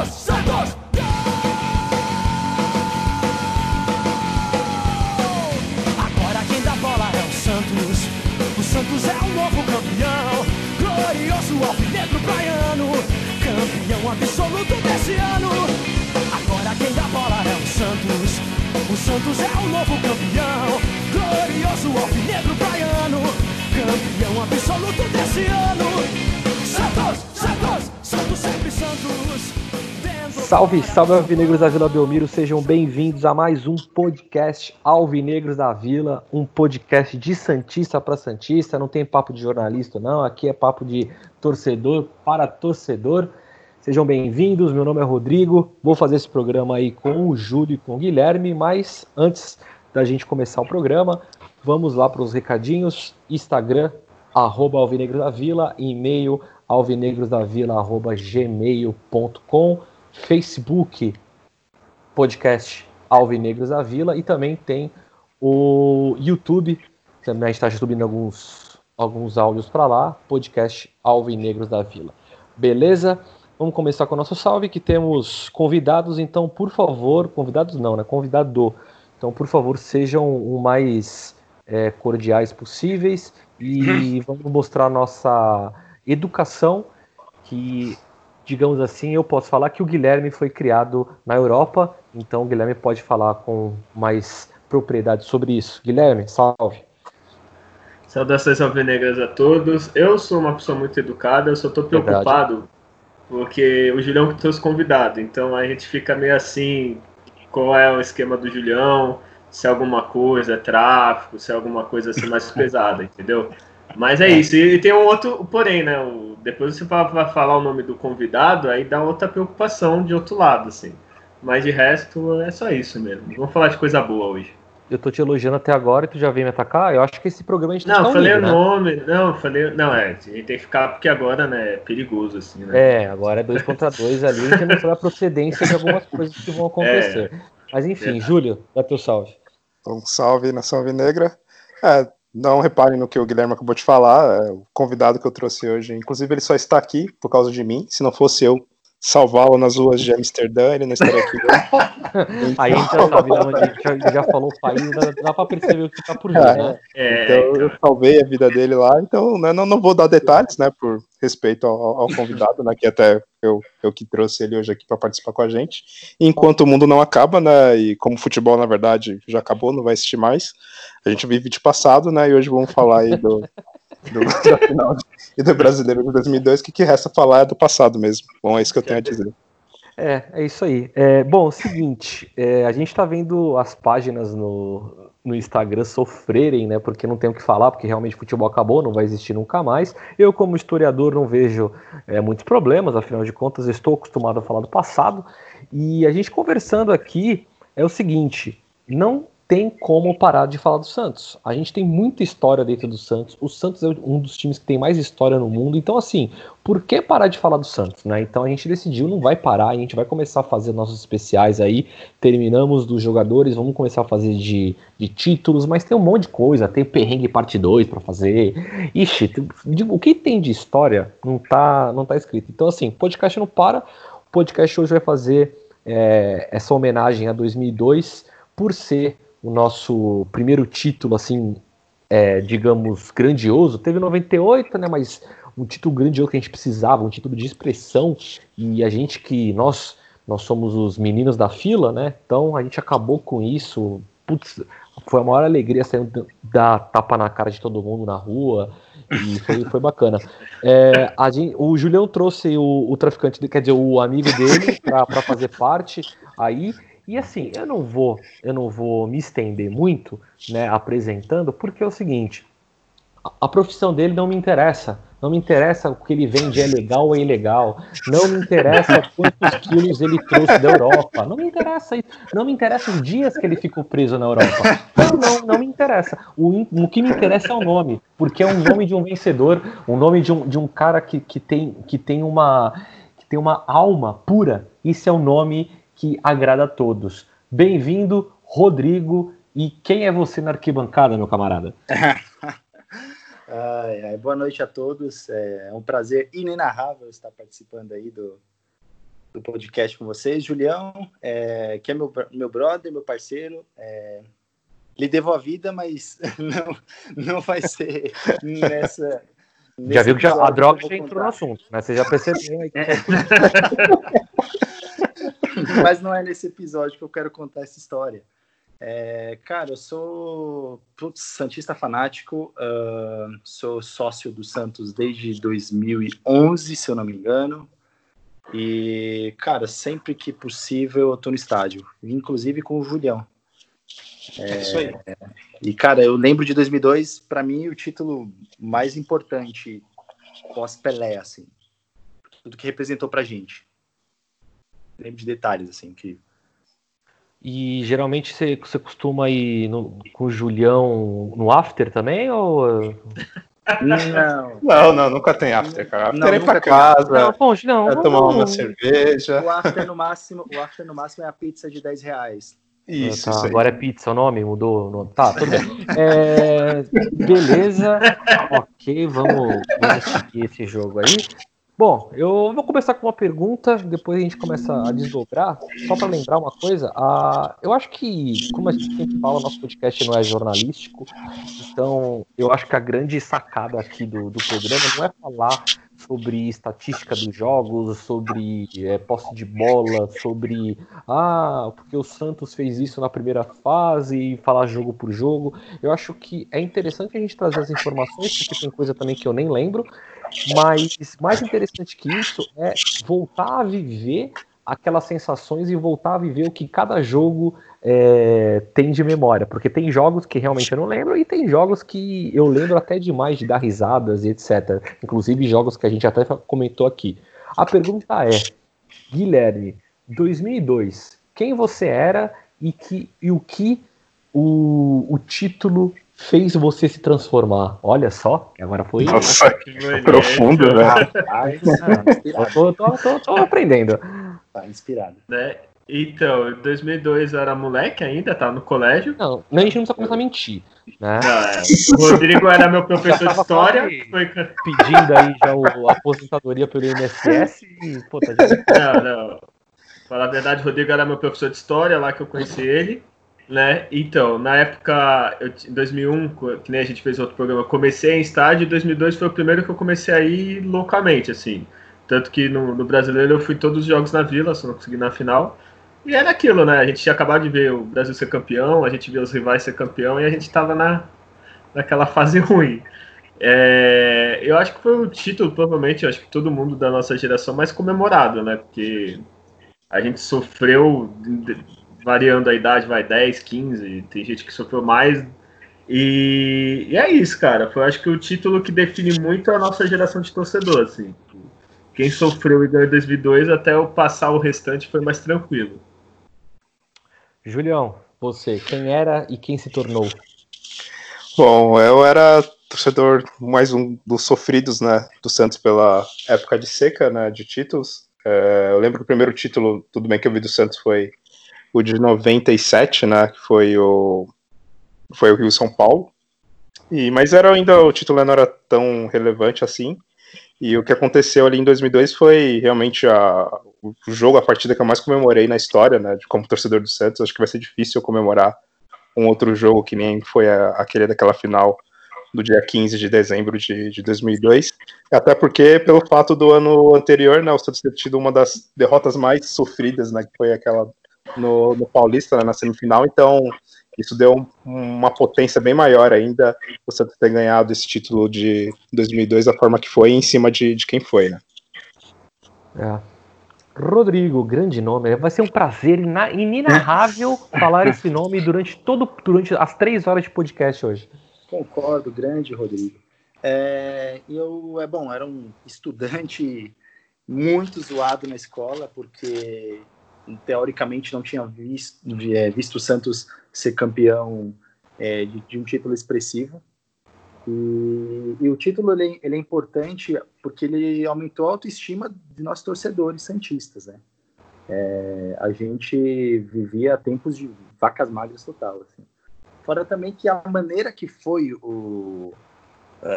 É o Santos. É o novo campeão. Glorioso alvinegro praiano. Campeão absoluto desse ano. Agora quem dá bola é o Santos. O Santos é o novo campeão. Glorioso alvinegro praiano. Campeão absoluto desse ano. Salve, salve Alvinegros da Vila Belmiro, sejam bem-vindos a mais um podcast Alvinegros da Vila, um podcast de Santista para Santista, não tem papo de jornalista não, aqui é papo de torcedor para torcedor. Sejam bem-vindos, meu nome é Rodrigo, vou fazer esse programa aí com o Júlio e com o Guilherme, mas antes da gente começar o programa, vamos lá para os recadinhos, Instagram, arroba Alvinegros da Vila, e-mail alvinegrosdavila, arroba gmail.com, Facebook, podcast Alvinegros da Vila e também tem o YouTube, também a gente está subindo alguns, alguns áudios para lá, podcast Alvinegros da Vila. Beleza? Vamos começar com o nosso salve, que temos convidados, então, por favor, convidados não, né? Convidado. Então, por favor, sejam o mais é, cordiais possíveis e vamos mostrar nossa educação, que digamos assim, eu posso falar que o Guilherme foi criado na Europa, então o Guilherme pode falar com mais propriedade sobre isso. Guilherme, salve. Saudações alvinegras a todos. Eu sou uma pessoa muito educada, eu só tô preocupado porque o Julião que trouxe convidado, então a gente fica meio assim, qual é o esquema do Julião, se é alguma coisa é tráfico, se é alguma coisa assim mais pesada, entendeu? Mas é isso, e tem um outro, porém, né? O, depois você vai falar o nome do convidado, aí dá outra preocupação de outro lado, assim. Mas de resto, é só isso mesmo. Vamos falar de coisa boa hoje. Eu tô te elogiando até agora e tu já vem me atacar? Eu acho que esse programa a gente Não, tá falei unido, o né? nome, não, falei. Não, é, a gente tem que ficar, porque agora, né, é perigoso, assim, né? É, agora é dois contra dois ali, a gente não sabe a procedência de algumas coisas que vão acontecer. Mas enfim, Verdade. Júlio, dá teu salve. Um salve, Nação Alvinegra. É, não reparem no que o Guilherme acabou de falar. é, o convidado que eu trouxe hoje, inclusive, ele só está aqui por causa de mim. Se não fosse eu salvá-lo nas ruas de Amsterdã, ele não estaria aqui. Aí a gente já sabe de onde a gente já, já falou o país, dá, dá pra perceber o que tá por vir, né? É, Então, eu salvei a vida dele lá. Então, né, não, não vou dar detalhes, né, por respeito ao, ao convidado, né, que até eu, eu que trouxe ele hoje aqui para participar com a gente. Enquanto o mundo não acaba, né, e como o futebol, na verdade, já acabou, não vai existir mais, a gente vive de passado, né, e hoje vamos falar aí do, do, da final e do Brasileiro de 2002, que que resta falar é do passado mesmo. Bom, é isso que eu tenho a dizer. É, é isso aí. É, bom, o seguinte, é, a gente tá vendo as páginas no, no Instagram sofrerem, né? Porque não tem o que falar, porque realmente futebol acabou, não vai existir nunca mais. Eu, como historiador, não vejo é, muitos problemas, afinal de contas, estou acostumado a falar do passado. E a gente conversando aqui é o seguinte: não tem como parar de falar do Santos. A gente tem muita história dentro do Santos. O Santos é um dos times que tem mais história no mundo. Então, assim, por que parar de falar do Santos, né? Então a gente decidiu, não vai parar, a gente vai começar a fazer nossos especiais aí. Terminamos dos jogadores, vamos começar a fazer de, de títulos, mas tem um monte de coisa, tem perrengue parte 2 para fazer. Ixi, o que tem de história não tá, não tá escrito. Então, assim, podcast não para. O podcast hoje vai fazer é, essa homenagem a 2002 por ser o nosso primeiro título, assim, é, digamos, grandioso. Teve 98, né? Mas um título grandioso que a gente precisava, um título de expressão. E a gente que nós nós somos os meninos da fila, né? Então a gente acabou com isso. Putz, foi a maior alegria sair da tapa na cara de todo mundo na rua. E foi, foi bacana. É, gente- o Julião trouxe o, o traficante, quer dizer, o amigo dele para fazer parte aí. E assim, eu não vou, eu não vou me estender muito, né, apresentando, porque é o seguinte, a, a profissão dele não me interessa. Não me interessa o que ele vende é legal ou é ilegal. Não me interessa quantos quilos ele trouxe da Europa. Não me interessa isso. Não me interessa os dias que ele ficou preso na Europa. Não, não, não me interessa. O, o que me interessa é o nome, porque é um nome de um vencedor, um nome de um, de um cara que, que, tem, que, tem uma, que tem uma alma pura. Isso é um nome que agrada a todos. Bem-vindo, Rodrigo. E quem é você na arquibancada, meu camarada? Ai, ai, boa noite a todos. É um prazer inenarrável estar participando aí do, do podcast com vocês. Julião, é, que é meu, meu brother, meu parceiro. É, lhe devo a vida, mas não, não vai ser nessa. Já viu que já, a droga já entrou no assunto, né? Você já percebeu aí. É. mas não é nesse episódio que eu quero contar essa história. É, cara, eu sou Santista fanático, uh, sou sócio do Santos desde 2011, se eu não me engano. E, cara, sempre que possível eu tô no estádio, inclusive com o Julião. É, é isso aí. E, cara, eu lembro de 2002, para mim, o título mais importante pós-Pelé, assim. Tudo que representou pra gente. Lembro de detalhes, assim, que e geralmente você, você costuma ir no, com o Julião no after também? Ou... Não. não, não, nunca tem after, cara. After não, é pra casa. Não, Ponte, não. É tomar uma cerveja. O after no máximo, o after no máximo é a pizza de 10 reais. Isso, ah, tá. Agora é pizza o nome? Mudou? Tá, tudo bem. É, beleza. ok, vamos, vamos seguir esse jogo aí. Bom, eu vou começar com uma pergunta, depois a gente começa a desdobrar. Só para lembrar uma coisa, a, eu acho que, como a gente sempre fala, nosso podcast não é jornalístico, então eu acho que a grande sacada aqui do, do programa não é falar sobre estatística dos jogos, sobre é, posse de bola, sobre ah, porque o Santos fez isso na primeira fase e falar jogo por jogo. Eu acho que é interessante a gente trazer as informações, porque tem coisa também que eu nem lembro, mas mais interessante que isso é voltar a viver aquelas sensações e voltar a viver o que cada jogo é, tem de memória. Porque tem jogos que realmente eu não lembro e tem jogos que eu lembro até demais de dar risadas e etc. Inclusive jogos que a gente até comentou aqui. A pergunta é, Guilherme, 2002, quem você era e, que, e o que o, o título fez você se transformar? Olha só, agora foi. Nossa, que profundo, né? eu tô, tô, tô, tô, aprendendo. Tá inspirado. Né? Então, em 2002 eu era moleque ainda, tava no colégio. Não, a gente não precisa começar a mentir. Né? Não, é. O Rodrigo era meu professor de história. Foi... Pedindo aí já o, a aposentadoria pelo INSS e, pô, tá Não, não. Falar a verdade, o Rodrigo era meu professor de história, lá que eu conheci ele. Né? Então, na época, eu, em 2001, que nem a gente fez outro programa, comecei em estádio, e 2002 foi o primeiro que eu comecei a ir loucamente, assim. Tanto que no, no Brasileiro eu fui todos os jogos na Vila, só não consegui na final. E era aquilo, né? A gente tinha acabado de ver o Brasil ser campeão, a gente viu os rivais ser campeão e a gente estava na, naquela fase ruim. É, eu acho que foi o título, provavelmente, acho que todo mundo da nossa geração mais comemorado, né? Porque a gente sofreu variando a idade, vai 10, 15, tem gente que sofreu mais. E, e é isso, cara. Foi acho que o título que define muito a nossa geração de torcedor, assim. Quem sofreu e ganhou em 2002, até eu passar o restante foi mais tranquilo. Julião, você, quem era e quem se tornou? Bom, eu era torcedor mais um dos sofridos, né, do Santos pela época de seca, né, de títulos. É, eu lembro que o primeiro título, tudo bem que eu vi do Santos foi o de 97, né, que foi o foi o Rio São Paulo. E mas era ainda o título não era tão relevante assim. E o que aconteceu ali em 2002 foi realmente a, o jogo, a partida que eu mais comemorei na história, né, de como torcedor do Santos. Acho que vai ser difícil eu comemorar um outro jogo que nem foi a, aquele daquela final do dia 15 de dezembro de, de 2002. Até porque, pelo fato do ano anterior, né, o Santos ter tido uma das derrotas mais sofridas, né, que foi aquela no, no Paulista, né, na semifinal, então isso deu uma potência bem maior ainda, o Santos ter ganhado esse título de 2002 da forma que foi, em cima de, de quem foi, né. É. Rodrigo, grande nome. Vai ser um prazer inenarrável falar esse nome durante todo durante as três horas de podcast hoje. Concordo, grande Rodrigo. É, eu é bom, era um estudante muito zoado na escola porque teoricamente não tinha visto, é, visto o Santos ser campeão é, de, de, um título expressivo. E, e o título ele, ele, é importante porque ele aumentou a autoestima de nós torcedores santistas, né? É, a gente vivia tempos de vacas magras total, assim. Fora também que a maneira que foi o,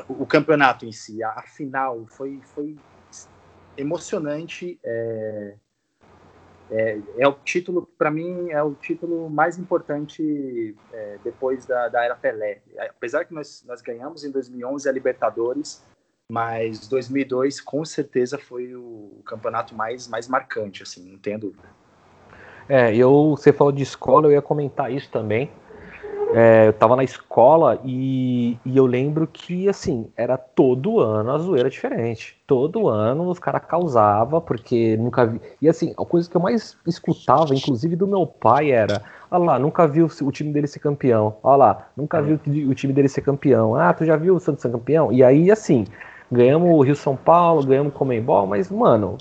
o campeonato em si, a final, foi, foi emocionante. É, é, é o título, para mim, é o título mais importante é, depois da, da era Pelé. Apesar que nós, nós ganhamos em 2011 a Libertadores, mas 2002 com certeza foi o campeonato mais, mais marcante, assim, não tenho dúvida. É, eu, você falou de escola, eu ia comentar isso também. É, eu tava na escola e, e, eu lembro que, assim, era todo ano a zoeira diferente. Todo ano os caras causavam, porque nunca vi. E, assim, a coisa que eu mais escutava, inclusive do meu pai, era: Olha lá, nunca viu o time dele ser campeão. Olha lá, nunca viu o time dele ser campeão. Ah, tu já viu o Santos ser campeão? E aí, assim, ganhamos o Rio São Paulo, ganhamos o Comembol, mas, mano,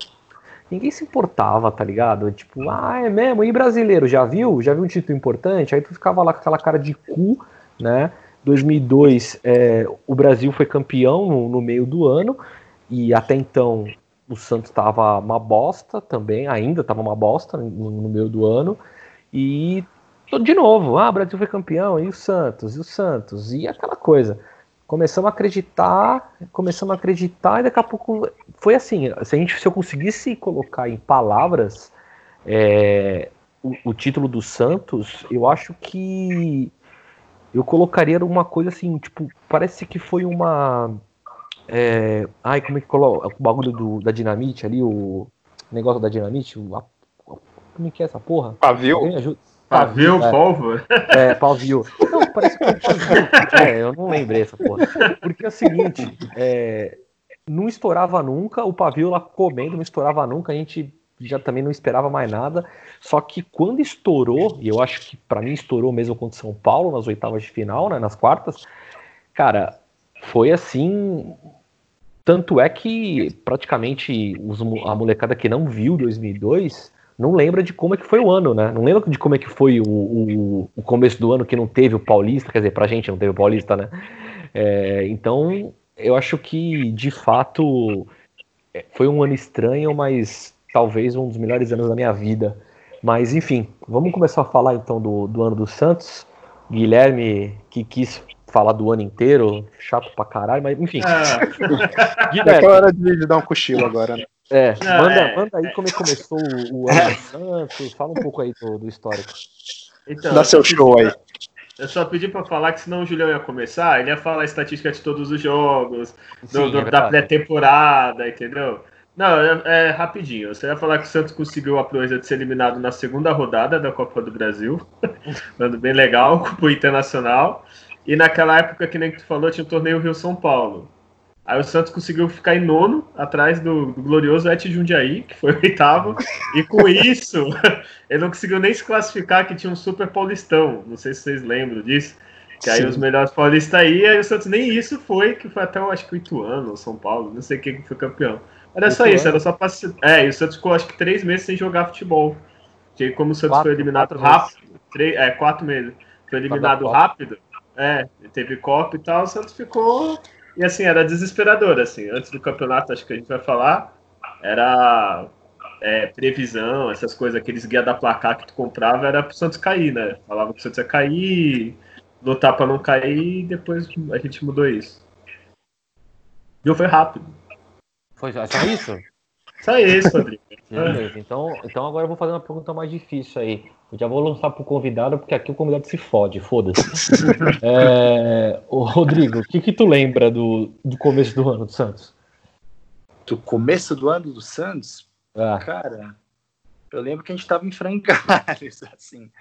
ninguém se importava, tá ligado? Tipo, ah, é mesmo? E brasileiro, já viu? Já viu um título importante? Aí tu ficava lá com aquela cara de cu, né? 2002, é, o Brasil foi campeão no, no, meio do ano, e até então o Santos estava uma bosta também, ainda estava uma bosta no, no, meio do ano, e de novo, ah, o Brasil foi campeão, e o Santos, e o Santos, e aquela coisa começamos a acreditar, começamos a acreditar e daqui a pouco foi assim. Se a gente, se eu conseguisse colocar em palavras é, o, o, título do Santos, eu acho que eu colocaria uma coisa assim, tipo, parece que foi uma é, ai, como é que coloca o bagulho do, da dinamite ali, o negócio da dinamite, o, a, como é que é essa porra? Pavio? Pavio, é, pólvora? É, pavio. Não, parece que. É, eu não lembrei essa porra. Porque é o seguinte, é, não estourava nunca, o pavio lá comendo, não estourava nunca, a gente já também não esperava mais nada. Só que quando estourou, e eu acho que para mim estourou mesmo contra São Paulo nas oitavas de final, né, nas quartas, cara, foi assim. Tanto é que praticamente os, a molecada que não viu 2002 não lembra de como é que foi o ano, né? Não lembra de como é que foi o, o, o começo do ano que não teve o Paulista, quer dizer, pra gente não teve o Paulista, né? É, então, eu acho que, de fato, é, foi um ano estranho, mas talvez um dos melhores anos da minha vida. Mas, enfim, vamos começar a falar então do, do ano do Santos. Guilherme, que quis falar do ano inteiro, chato pra caralho, mas enfim. Ah. Guilherme, é hora de dar um cochilo agora, né? É, Não, manda, é, manda aí como é que começou o, o ano Santos, fala um pouco aí do, do histórico. Então, Dá seu show aí. Eu só pedi para falar que senão o Julião ia começar, ele ia falar a estatística de todos os jogos, Sim, do, é da pré-temporada, entendeu? Não, é, é, rapidinho. Você ia falar que o Santos conseguiu a proeza de ser eliminado na segunda rodada da Copa do Brasil. Dando bem legal pro Internacional. E naquela época, que nem tu falou, tinha o torneio Rio São Paulo. Aí o Santos conseguiu ficar em nono, atrás do, do glorioso Et Jundiaí, que foi oitavo. E com isso, ele não conseguiu nem se classificar, que tinha um super paulistão. Não sei se vocês lembram disso. Que aí Sim. os melhores paulistas aí, aí o Santos nem isso foi, que foi até, eu acho que o Ituano, São Paulo, não sei quem que foi campeão. Era só isso, era só pra... É, e o Santos ficou acho que três meses sem jogar futebol. Que como o Santos quatro, foi eliminado rápido, três, é, quatro meses, foi eliminado rápido, é, teve Copa e tal, o Santos ficou e assim, era desesperador, assim, antes do campeonato, acho que a gente vai falar, era é, previsão, essas coisas, aqueles guia da placar que tu comprava, era pro Santos cair, né? Falava que o Santos ia cair, lutar pra não cair, e depois a gente mudou isso. E foi rápido. Foi só isso? Só isso, Rodrigo. Beleza, então, então agora eu vou fazer uma pergunta mais difícil aí. Eu já vou lançar pro convidado, porque aqui o convidado se fode, foda-se. é, Rodrigo, o que que tu lembra do, do começo do ano do Santos? Do começo do ano do Santos? Ah. Cara, eu lembro que a gente estava em frangalhos, assim.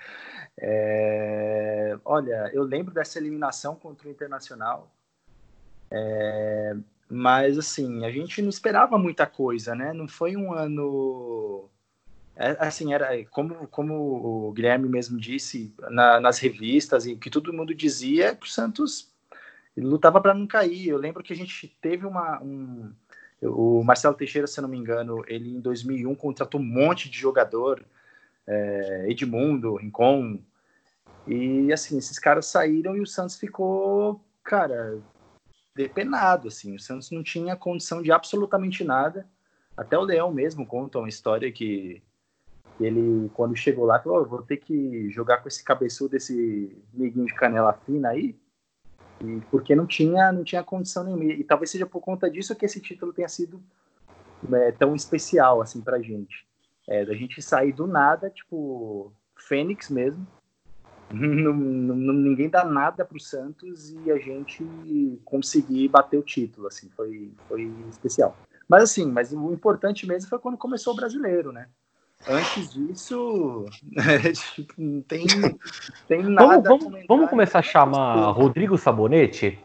É, olha, eu lembro dessa eliminação contra o Internacional. É, mas, assim, a gente não esperava muita coisa, né? Não foi um ano. É, assim, era como, como o Guilherme mesmo disse na, nas revistas e que todo mundo dizia que o Santos lutava para não cair. Eu lembro que a gente teve uma. Um, o Marcelo Teixeira, se não me engano, ele em 2001 contratou um monte de jogador, é, Edmundo, Rincon, e assim, esses caras saíram e o Santos ficou, cara, depenado, assim. O Santos não tinha condição de absolutamente nada. Até o Leão mesmo conta uma história que ele, quando chegou lá, falou: oh, vou ter que jogar com esse cabeçudo, esse neguinho de canela fina aí, e porque não tinha, não tinha condição nenhuma. E talvez seja por conta disso que esse título tenha sido é, tão especial assim pra gente. É, da gente sair do nada, tipo, Fênix mesmo. Não, não, ninguém dá nada pro Santos e a gente conseguir bater o título, assim, foi, foi especial. Mas assim, mas o importante mesmo foi quando começou o brasileiro, né? Antes disso, é, tipo, não tem, tem nada. Vamos, vamos, vamos começar a chamar Rodrigo Sabonete?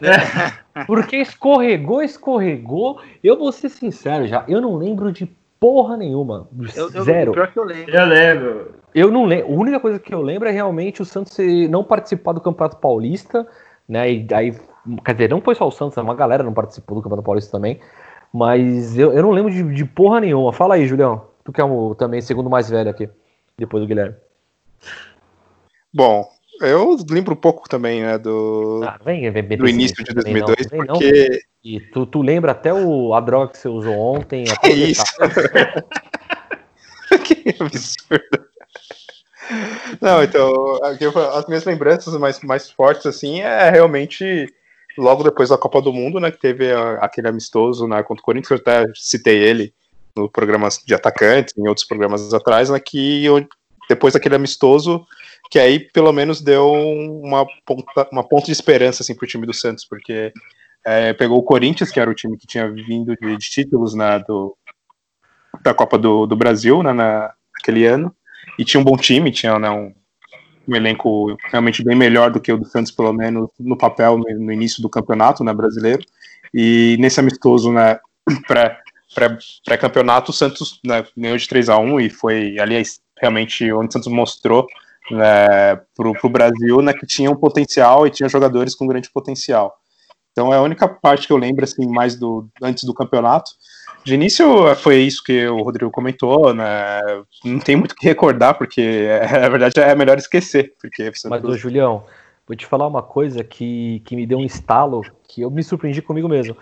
É. Porque escorregou, escorregou. Eu vou ser sincero já, eu não lembro de porra nenhuma. Eu, eu, Zero. Pior que eu lembro. Eu lembro. Eu não lembro. A única coisa que eu lembro é realmente o Santos não participar do Campeonato Paulista, né? E aí, quer dizer, não foi só o Santos, uma galera não participou do Campeonato Paulista também. Mas eu, eu não lembro de, de porra nenhuma. Fala aí, Julião. Tu que é o também segundo mais velho aqui, depois do Guilherme. Bom, eu lembro um pouco também, né, do, ah, vem, vem, do início de 2002, não, porque... Não, e tu, tu lembra até o, a droga que você usou ontem. É isso. que absurdo. Não, então, as minhas lembranças mais, mais fortes, assim, é realmente logo depois da Copa do Mundo, né, que teve aquele amistoso né, contra o Corinthians, eu até citei ele no programa de atacantes, em outros programas atrás, né, que depois daquele amistoso, que aí pelo menos deu uma ponta, uma ponta de esperança assim, para o time do Santos, porque é, pegou o Corinthians, que era o time que tinha vindo de, de títulos né, do, da Copa do, do Brasil né, na, naquele ano, e tinha um bom time, tinha né, um, um, elenco realmente bem melhor do que o do Santos, pelo menos no papel, no, no início do campeonato né, brasileiro, e nesse amistoso né, para pré-campeonato, o Santos né, ganhou de 3 a 1 e foi ali realmente onde o Santos mostrou né, para o Brasil né, que tinha um potencial e tinha jogadores com grande potencial. Então é a única parte que eu lembro assim mais do antes do campeonato. De início foi isso que o Rodrigo comentou, né? Não tem muito o que recordar porque na verdade é melhor esquecer, porque Mas ô, Julião, vou te falar uma coisa que, que me deu um estalo que eu me surpreendi comigo mesmo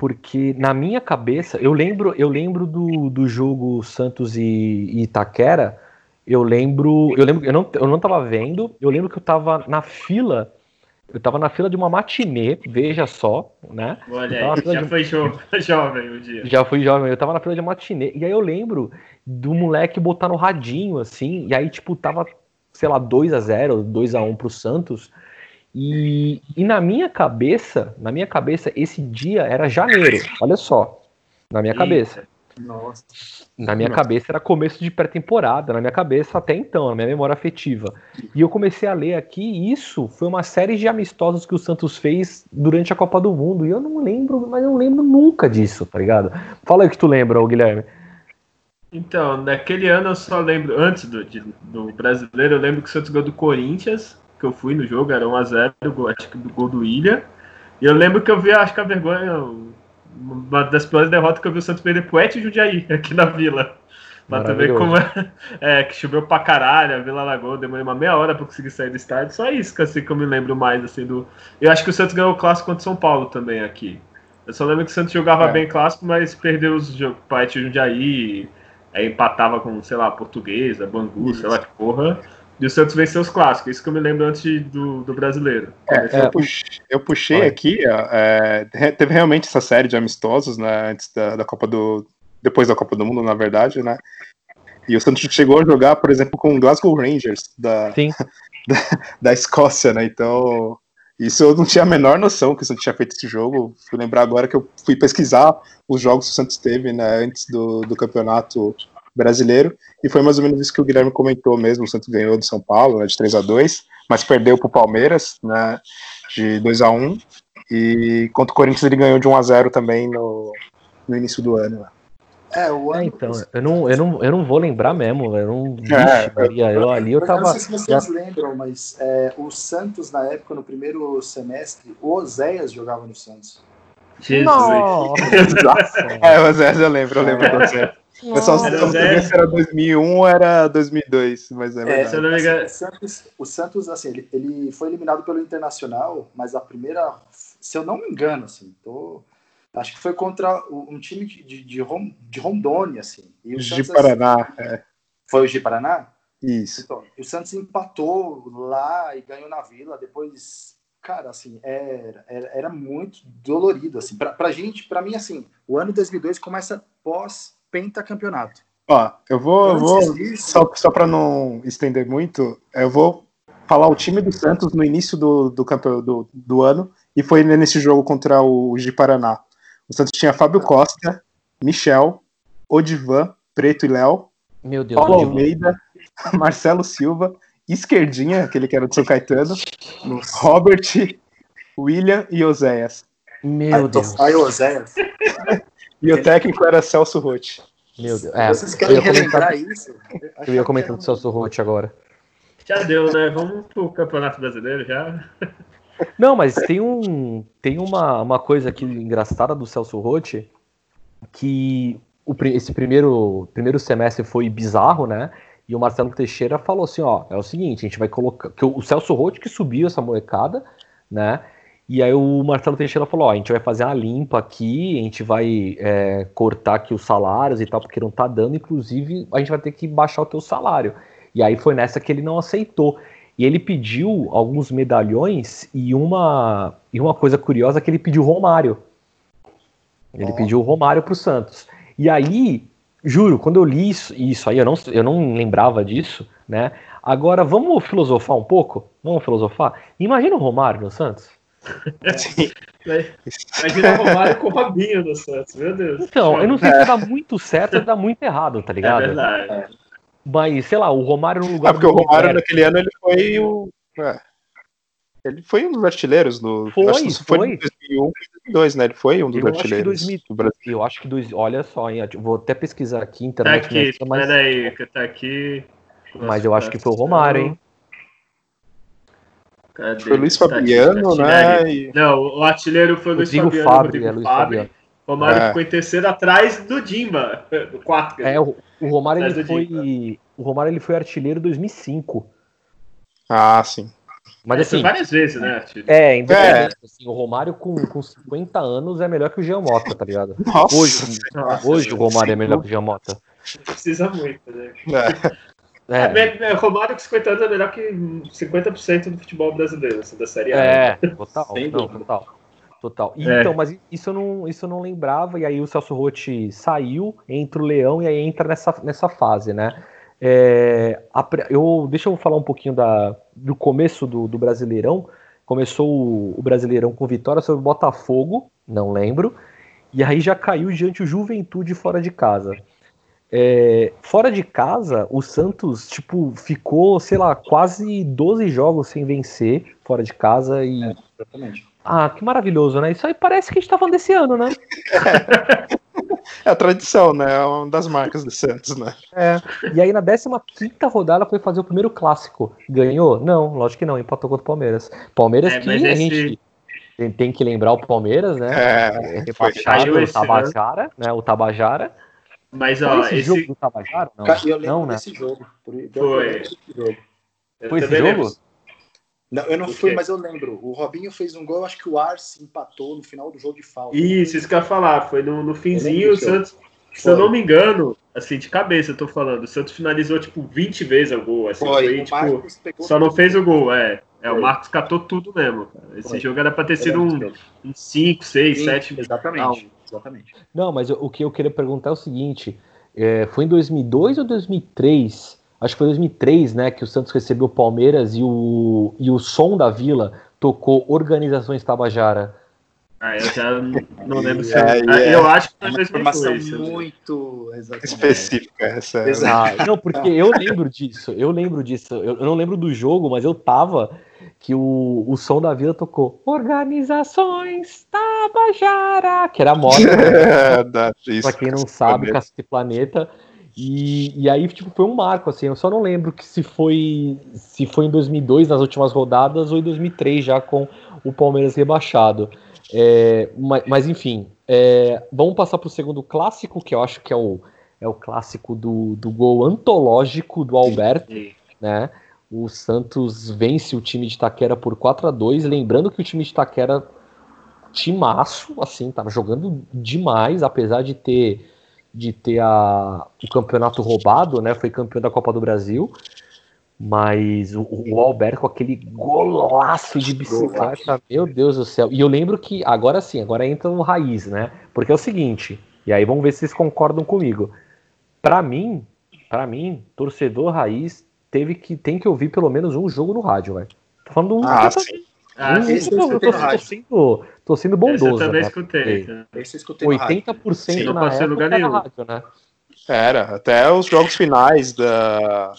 porque na minha cabeça, eu lembro, eu lembro do, do jogo Santos e, e Itaquera, eu lembro, eu lembro, eu não, eu não tava vendo, eu lembro que eu tava na fila, eu tava na fila de uma matinê, veja só, né? Olha aí, já de... foi jo jovem o dia. Já fui jovem, eu tava na fila de matinê, e aí eu lembro do moleque botar no radinho, assim, e aí, tipo, tava, sei lá, 2 a 0 2 a 1 pro Santos, e, e na minha cabeça, na minha cabeça, esse dia era janeiro. Olha só, na minha Eita. cabeça. Nossa. Na minha Nossa. cabeça era começo de pré-temporada, na minha cabeça até então, na minha memória afetiva. E eu comecei a ler aqui, e isso foi uma série de amistosos que o Santos fez durante a Copa do Mundo. E eu não lembro, mas eu não lembro nunca disso, tá ligado? Fala aí o que tu lembra, Guilherme. Então, naquele ano eu só lembro, antes do, do brasileiro, eu lembro que o Santos ganhou do Corinthians que eu fui no jogo, era 1x0, acho que do gol do Ilha. E eu lembro que eu vi, acho que a vergonha, uma das piores derrotas que eu vi o Santos perder pro Et Jundiaí, aqui na Vila. Mas também como é, é, que choveu pra caralho, a Vila Lagoa, demorei uma meia hora pra conseguir sair do estádio. Só isso que, assim, que eu me lembro mais, assim, do... Eu acho que o Santos ganhou o clássico contra o São Paulo também aqui. Eu só lembro que o Santos jogava é. bem clássico, mas perdeu os jogos pra Et Jundiaí, aí empatava com, sei lá, Portuguesa, Bangu, isso. sei lá que porra. E o Santos venceu os clássicos, isso que eu me lembro antes do, do brasileiro. É, eu, puxei, eu puxei aqui, é, teve realmente essa série de amistosos, né, antes da, da Copa do. Depois da Copa do Mundo, na verdade, né? E o Santos chegou a jogar, por exemplo, com o Glasgow Rangers da, da, da, Escócia, né? Então, isso eu não tinha a menor noção que o Santos tinha feito esse jogo. Fui lembrar agora que eu fui pesquisar os jogos que o Santos teve né, antes do, do campeonato brasileiro, e foi mais ou menos isso que o Guilherme comentou mesmo, o Santos ganhou do São Paulo, né, de 3 a 2 mas perdeu para o Palmeiras, né, de 2 a 1 e contra o Corinthians ele ganhou de 1 a 0 também no, no início do ano. É, o ano... É, então, eu não, eu, não, eu não vou lembrar mesmo, eu não... É, Maria, eu, ali eu tava... Eu não sei se vocês já... lembram, mas é, o Santos, na época, no primeiro semestre, o Oséias jogava no Santos. Jesus. Nossa. é, o Oséias eu lembro, eu lembro do Oséias. O pessoal se era 2001 ou era 2002, mas é, é verdade. Assim, o, Santos, o Santos, assim, ele, ele foi eliminado pelo Internacional, mas a primeira, se eu não me engano, assim, tô, acho que foi contra um time de, de, de Rondônia, assim. E o Santos, de Paraná. Assim, é. Foi o de Paraná? Isso. Então, o Santos empatou lá e ganhou na Vila, depois cara, assim, era, era, era muito dolorido, assim, pra, pra gente, pra mim, assim, o ano 2002 começa pós pentacampeonato. Ó, eu vou, eu vou só, só para não estender muito, eu vou falar o time do Santos no início do, do, campeão, do, do ano e foi nesse jogo contra o de Paraná. O Santos tinha Fábio Costa, Michel, Odivan, Preto e Léo, Meu Deus, Paulo. Almeida, Marcelo Silva, Esquerdinha, aquele que era do São Caetano, Robert, William e Oséias. Meu Deus. Aí, Oséias. E o técnico era Celso Rotti. Meu Deus. É, Vocês eu querem comentar, relembrar isso? eu ia comentar do Celso Rotti agora. Já deu, né? Vamos pro Campeonato Brasileiro já. Não, mas tem um tem uma, uma coisa aqui engraçada do Celso Rotti que o, esse primeiro primeiro semestre foi bizarro, né? E o Marcelo Teixeira falou assim, ó, é o seguinte, a gente vai colocar que o o Celso Rotti que subiu essa molecada, né? E aí o Marcelo Teixeira falou, ó, a gente vai fazer uma limpa aqui, a gente vai é, cortar aqui os salários e tal, porque não tá dando, inclusive a gente vai ter que baixar o teu salário. E aí foi nessa que ele não aceitou. E ele pediu alguns medalhões e uma, e uma coisa curiosa é que ele pediu Romário. Ele Ó. pediu o Romário pro Santos. E aí, juro, quando eu li isso, isso aí, eu não, eu não lembrava disso, né? Agora, vamos filosofar um pouco? Vamos filosofar? Imagina o Romário no Santos. Imagina o Romário com o Robinho do Santos, meu Deus. Então, eu não sei se dá muito certo ou dá muito errado, tá É ligado? verdade. Mas, sei lá, o Romário no lugar Ah, porque o Romário Roberto. naquele ano ele foi o. é, ele foi um dos artilheiros do. Foi, acho que isso foi foi. em 2001, 2002, né? Ele foi um dos Eu acho que artilheiros 2000 do Brasil. Eu acho que dois. Olha só, hein? Vou até pesquisar aqui, Tá internet. aqui, me ajuda, mas, espera aí, que tá aqui. mas eu acho que foi o Romário, hein? Cadê? Foi o Luiz Fabiano, né? E... Não, o artilheiro foi o Luiz Fabiano. Fabre, Rodrigo é Luiz Fabre. Fabiano. Romário É. ficou em terceiro atrás do Dimba, do quarto. É, o, o Romário ele foi. O Romário ele foi artilheiro em 2005. Ah, sim. Mas É, foi assim. várias vezes, né, artilheiro? É, independente, assim, o Romário com, com 50 anos é melhor que o Jean Mota, tá ligado? Nossa. Hoje, Nossa, hoje o Romário é melhor que o Jean Mota. Precisa muito, né? É. É. É, me- Romário com 50 anos é melhor que 50% do futebol brasileiro, assim, da Série A. é total, Sem não, dúvida. total. Total. E, É. Então, mas isso eu, não, isso eu não lembrava, e aí o Celso Rotti saiu, entra o Leão, e aí entra nessa, nessa fase, né? É, a eu, deixa eu falar um pouquinho da, do começo do, do Brasileirão. Começou o, o Brasileirão com vitória sobre o Botafogo, não lembro, e aí já caiu diante o Juventude fora de casa. É, fora de casa, o Santos, tipo, ficou, sei lá, quase 12 jogos sem vencer fora de casa e Exatamente. ah, que maravilhoso, né? Isso aí parece que a gente tá falando desse ano, né? É a tradição, né? É uma das marcas do Santos, né? É. E aí na 15 rodada foi fazer o primeiro clássico. Ganhou? Não, lógico que não, empatou contra o Palmeiras. Palmeiras É, que mas a esse- gente tem, tem que lembrar o Palmeiras, né? É, foi. Rebaixado, o esse Tabajara, né? O Tabajara. Mas, Foi ó, esse, esse. jogo do Tabajara? Não, Eu lembro não né? desse jogo. Foi. jogo. Foi esse jogo? lembro. Não, eu não O fui, quê? mas eu lembro. O Robinho fez um gol, eu acho que o Arce empatou no final do jogo de falta. Isso, isso que eu ia falar. Foi no, no finzinho, o. Santos. Se eu não me engano, assim, de cabeça eu tô falando, o Santos finalizou, tipo, 20 vezes o gol. Assim, Foi, foi, tipo, só não fez o gol, é. É, Foi. o Marcos catou tudo mesmo. Cara. Esse Foi. jogo era pra ter sido um, desse jogo. um 5, 6, Sim, 7. Exatamente. Exatamente. Não, mas eu- o que eu queria perguntar é o seguinte: é, foi em 2002 ou 2003? Acho que foi 2003, né? Que o Santos recebeu o Palmeiras e o, e o som da Vila tocou Organizações Tabajara. Ah, eu já não lembro se. É, Ah, é. Eu acho que É foi uma informação 2002. eu- muito exatamente. Específica essa. Exato. Ah, não, porque eu lembro disso, eu lembro disso. Eu, eu não lembro do jogo, mas eu tava que o, o som da Vila tocou Organizações Tabajara, que era a moda, É, isso. pra quem não sabe. Cacete Planeta. E, e aí, tipo, foi um marco, assim. Eu só não lembro que se foi se foi em 2002, nas últimas rodadas, ou em 2003, já com o Palmeiras rebaixado. É, mas, mas, enfim, é, vamos passar pro segundo clássico, que eu acho que é o, é o clássico do, do gol antológico do Alberto, né? O Santos vence o time de Itaquera por 4 a 2 Lembrando que o time de Itaquera, timaço, assim, tava jogando demais, apesar de ter de ter a, o campeonato roubado, né? Foi campeão da Copa do Brasil. Mas o, o Alberto com aquele golaço de bicicleta, meu Deus do céu. E eu lembro que agora sim, agora entra o raiz, né? Porque é o seguinte, e aí vamos ver se vocês concordam comigo. Para mim, para mim, torcedor raiz teve que tem que ouvir pelo menos um jogo no rádio, velho. Tô falando um. Ah, tô, sim. Ah, um, sim, tô, tô, tô, tô sendo, tô sendo bondoso. Esse eu também né? escutei. Esse eu escutei no rádio. 80% Sim, não na passei em época lugar era nenhum. rádio, né? Era, até os jogos finais da.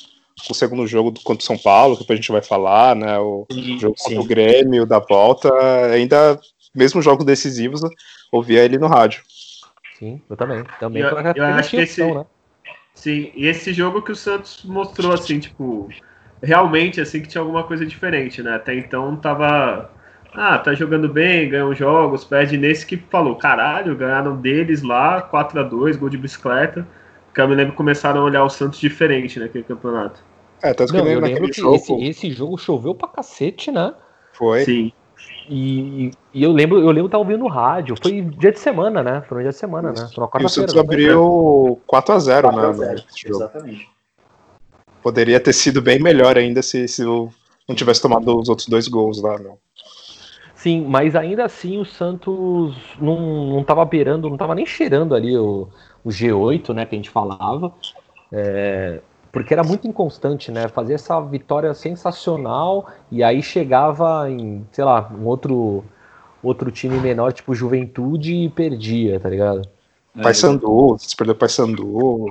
O segundo jogo do- contra o São Paulo, que depois a gente vai falar, né? O jogo contra o Grêmio, da volta, ainda, mesmo jogos decisivos, eu ouvia ele no rádio. Sim, eu também. Também Eu- eu acho que esse- né? Sim, e esse jogo que o Santos mostrou, assim, tipo, realmente, assim, que tinha alguma coisa diferente, né? Até então tava. Ah, tá jogando bem, ganham jogos, perde nesse que falou, caralho, ganharam deles lá, 4 a 2 gol de bicicleta. Que eu me lembro que começaram a olhar o Santos diferente naquele campeonato. É, tanto que Não, eu naquele lembro que jogo esse, esse jogo choveu pra cacete, né? foi. Sim. E, e eu lembro, eu lembro que tava ouvindo no rádio. Foi dia de semana, né? Foi um dia de semana, né? Foi E o Santos abriu 4x0 4 a né, 0, nesse jogo. Exatamente. Poderia ter sido bem melhor ainda se, se eu não tivesse tomado os outros dois gols lá, não. Sim, mas ainda assim o Santos não, não tava beirando, não tava nem cheirando ali o, o G8, né, que a gente falava. É, porque era muito inconstante, né? Fazia essa vitória sensacional e aí chegava em, sei lá, um outro, outro time menor, tipo Juventude, e perdia, tá ligado? É, Paysandu, se perdeu Paysandu.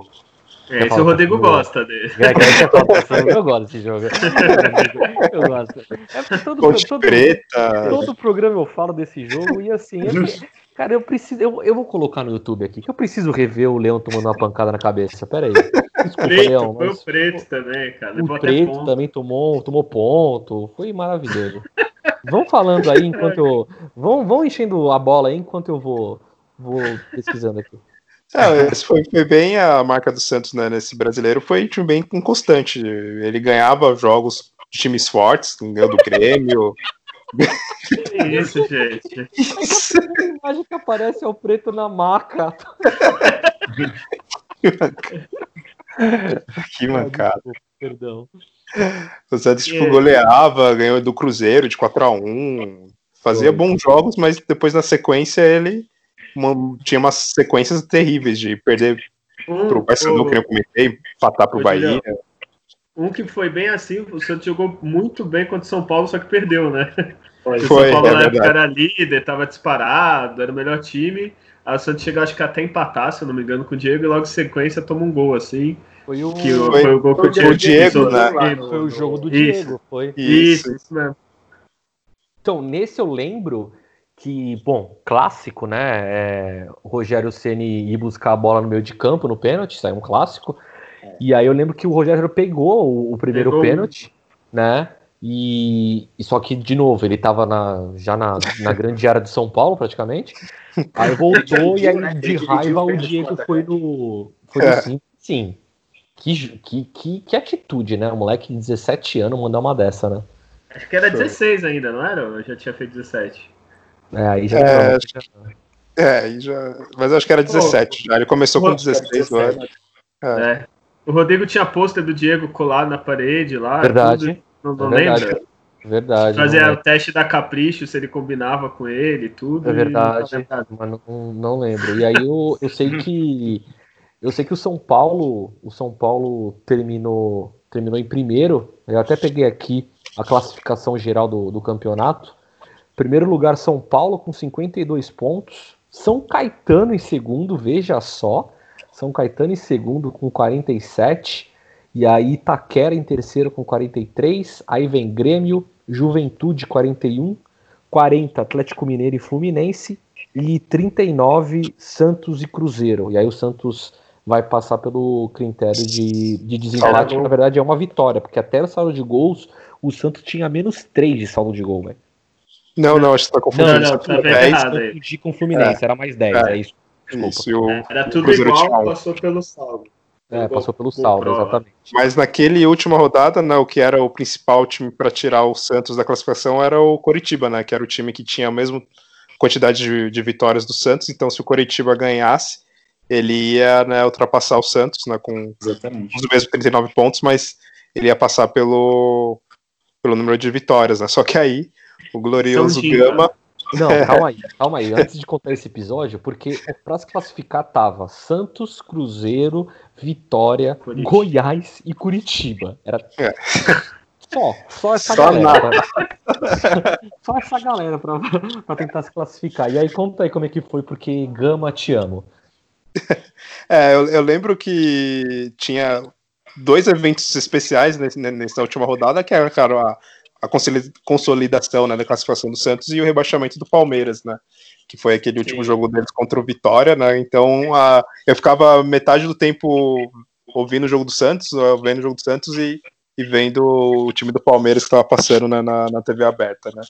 É, esse o Rodrigo gosta dele. É, que aí eu gosto desse jogo. Eu gosto. É porque todo, Ponte todo, Preta. todo programa eu falo desse jogo e assim, eu- cara, eu preciso. Eu, eu vou colocar no YouTube aqui que eu preciso rever o Leão tomando uma pancada na cabeça. Pera aí. Desculpa, Preto, Leão. foi o preto também, cara. Levou o preto também tomou, tomou ponto. Foi maravilhoso. Vão falando aí enquanto eu. Vão, vão enchendo a bola aí enquanto eu vou, vou pesquisando aqui. É, esse foi, foi bem a marca do Santos né, nesse brasileiro, foi um time bem inconstante. Ele ganhava jogos de times fortes, ganhou do Grêmio. Que isso, gente. A primeira imagem que aparece é o preto na maca. Que mancada. Perdão. O Santos tipo, É. goleava, ganhou do Cruzeiro de 4x1. Fazia Foi. bons jogos, mas depois na sequência ele uma- tinha umas sequências terríveis de perder Um, pro Paysandu, o- que eu comentei, empatar pro Bahia. um que foi bem assim, o Santos jogou muito bem contra o São Paulo, só que perdeu, né? Foi. O São Paulo é na época verdade. era líder, tava disparado, era o melhor time. Aí o Santos chegou, acho que até empatar, se eu não me engano, com o Diego, e logo em sequência toma um gol, assim. Foi o, Que Foi- foi, o gol que foi o Diego, o Diego, fez, né? lá no- foi o jogo do Isso. Diego. Foi. Isso, isso mesmo. Então, nesse eu lembro que, bom, clássico, né? é, o Rogério Ceni ir buscar a bola no meio de campo no pênalti, isso aí é um clássico. E aí eu lembro que o Rogério pegou o, o primeiro Pegou. pênalti, né? E, e só que, de novo, ele tava na, já na, na grande área de São Paulo, praticamente. Aí voltou e aí, né? de dividiu raiva, o Diego foi no. Foi no É. sim. Sim. Que, que, que, que atitude, né? O moleque de 17 anos mandar uma dessa, né? Acho que era Foi. 16 ainda, não era? Eu já tinha feito 17. É, aí já É, É, aí já... mas eu acho que era 17 já. Ele começou com Pô, 16 agora. É. É. O Rodrigo tinha pôster do Diego colado na parede lá. Verdade. tudo. Não, não É verdade. lembra? Verdade. Fazia o teste da Capricho, se ele combinava com ele e tudo. É e verdade. não lembra. mas não, não lembro. E aí eu, eu sei que eu sei que o São Paulo, o São Paulo terminou terminou em primeiro. Eu até peguei aqui a classificação geral do, do campeonato. Primeiro lugar São Paulo com 52 pontos. São Caetano em segundo, veja só. São Caetano em segundo com 47. E aí Itaquera em terceiro com 43. Aí vem Grêmio, Juventude 41. 40 Atlético Mineiro e Fluminense e 39 Santos e Cruzeiro. E aí o Santos vai passar pelo critério de, de desempate, que na verdade é uma vitória, porque até o saldo de gols, o Santos tinha menos 3 de saldo de gol, velho. Não, não, acho que você tá confundindo. Não, não, tá é vendo 10, errado. aí. Confundi com Fluminense, era mais 10, É. é isso. Desculpa. Isso, o, Era tudo tinha igual, passou pelo saldo. É, passou pelo saldo, prova. exatamente. Mas naquele última rodada, né, o que era o principal time para tirar o Santos da classificação era o Coritiba, né? Que era o time que tinha a mesma quantidade de, de vitórias do Santos. Então, se o Coritiba ganhasse, ele ia né, ultrapassar o Santos, né? Com Exatamente. os mesmos 39 pontos, mas ele ia passar pelo, pelo número de vitórias, né? Só que aí o glorioso São Dinho, Gama Não, calma aí, calma aí. Antes de contar esse episódio, porque para se classificar tava Santos, Cruzeiro, Vitória, Curitiba. Goiás e Curitiba. Era é. só, só essa só galera. só essa galera para tentar se classificar. E aí conta aí como é que foi, porque Gama te amo. É, eu, eu lembro que tinha dois eventos especiais nessa última rodada, que era, cara, a a consolidação né, da classificação do Santos e o rebaixamento do Palmeiras, né? Que foi aquele Sim. último jogo deles contra o Vitória, né? Então a, eu ficava metade do tempo ouvindo o jogo do Santos, vendo o jogo do Santos e, e vendo o time do Palmeiras que estava passando né, na, na TV aberta, né?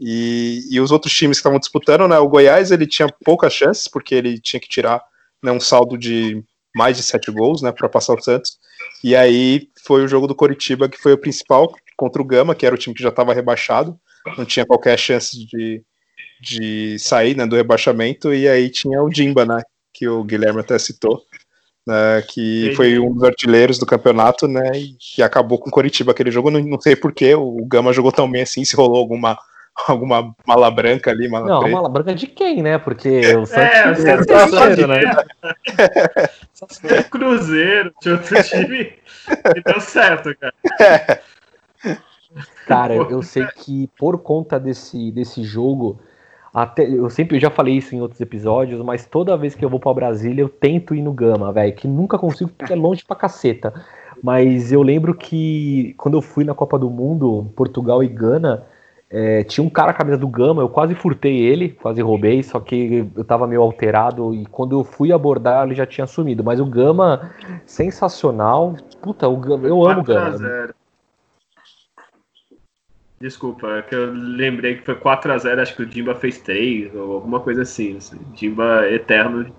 E, e os outros times que estavam disputando, né? O Goiás ele tinha poucas chances porque ele tinha que tirar né, um saldo de mais de sete gols, né, para passar o Santos. E aí foi o jogo do Coritiba que foi o principal, contra o Gama, que era o time que já estava rebaixado, não tinha qualquer chance de, de sair né, do rebaixamento, e aí tinha o Dimba, né, que o Guilherme até citou, né, que foi um dos artilheiros do campeonato, né, e que acabou com o Coritiba aquele jogo, não, não sei porquê, o Gama jogou tão bem assim, se rolou alguma alguma mala branca ali, mala Não, preta. mala branca de quem, né? Porque o Santos é, o Santos é, né? É. Cruzeiro, de outro time, e deu certo, cara. É. Cara, eu, sei que por conta desse, desse jogo, até eu sempre eu já falei isso em outros episódios, mas toda vez que eu vou para Brasília eu tento ir no Gama, velho, que nunca consigo porque é longe pra caceta. Mas eu lembro que quando eu fui na Copa do Mundo, Portugal e Gana, é, tinha um cara com a camisa do Gama, eu quase furtei ele, quase roubei, só que eu tava meio alterado e quando eu fui abordar ele já tinha sumido. Mas o Gama, sensacional. Puta, o Gama, eu amo o Gama. Desculpa, é que eu lembrei que foi 4x0, acho que o Dimba fez 3, ou alguma coisa assim. assim. Dimba eterno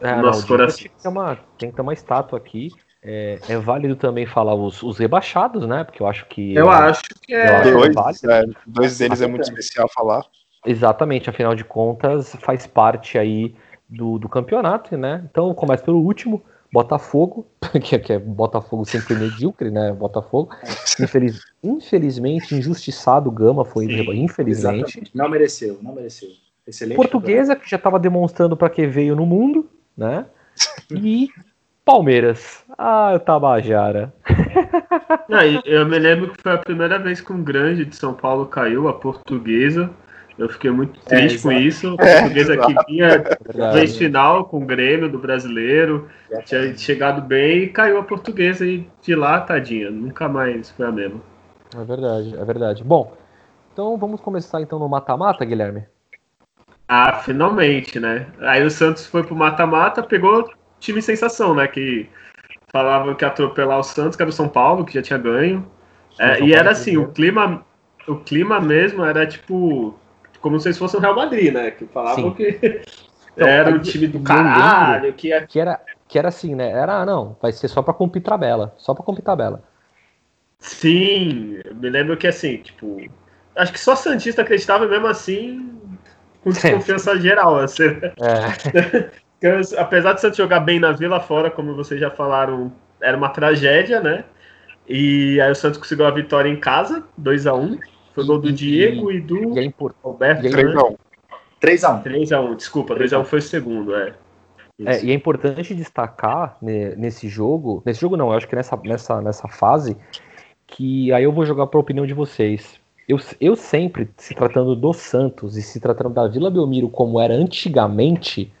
é, no nosso coração. Tem que, ter uma, tem que ter uma estátua aqui. É, é, válido também falar os, os, rebaixados, né? Porque eu acho que. Eu é, acho que é. Dois, válido. É, dois deles é muito especial falar. Exatamente, afinal de contas, faz parte aí do, do campeonato, né? Então começa pelo último. Botafogo, que é, que é Botafogo sempre medíocre, né? Botafogo. Infeliz, infelizmente, injustiçado o Gama foi, Sim, infelizmente. Exatamente. Não mereceu, não mereceu. Excelente Portuguesa, que já estava demonstrando para que veio no mundo, né? E Palmeiras. Ah, o Tabajara. eu me lembro que foi a primeira vez que um grande de São Paulo caiu, a portuguesa. Eu fiquei muito é, triste é, com isso. A portuguesa que vinha é vez final com o Grêmio do brasileiro, tinha chegado bem e caiu a portuguesa e de lá, tadinha, nunca mais foi a mesma. É verdade, é verdade. Bom, então vamos começar então no mata-mata, Guilherme? Ah, finalmente, né? Aí o Santos foi pro mata-mata, pegou time sensação, né? Que falavam que atropelar o Santos, que era o São Paulo, que já tinha ganho. É, e era assim, o clima, o clima mesmo era tipo como se fosse o Real Madrid, né? Que falavam Sim. que então, era o time do caralho, que, ia... que era que era assim, né? Era, ah, não, vai ser só para cumprir tabela, só para cumprir tabela. Sim, me lembro que assim, tipo, acho que só Santista acreditava mesmo assim, com desconfiança é. geral, assim. É. apesar de Santos jogar bem na Vila fora, como vocês já falaram, era uma tragédia, né? E aí o Santos conseguiu a vitória em casa, 2 a 1 foi gol do Diego e, e do e é Roberto. 3x1. 3x1. 3x1, desculpa, 2x1 foi o segundo, é. É, e é importante destacar né, nesse jogo, nesse jogo não, eu acho que nessa, nessa, nessa fase, que aí eu vou jogar para a opinião de vocês. Eu, eu sempre, se tratando do Santos e se tratando da Vila Belmiro como era antigamente,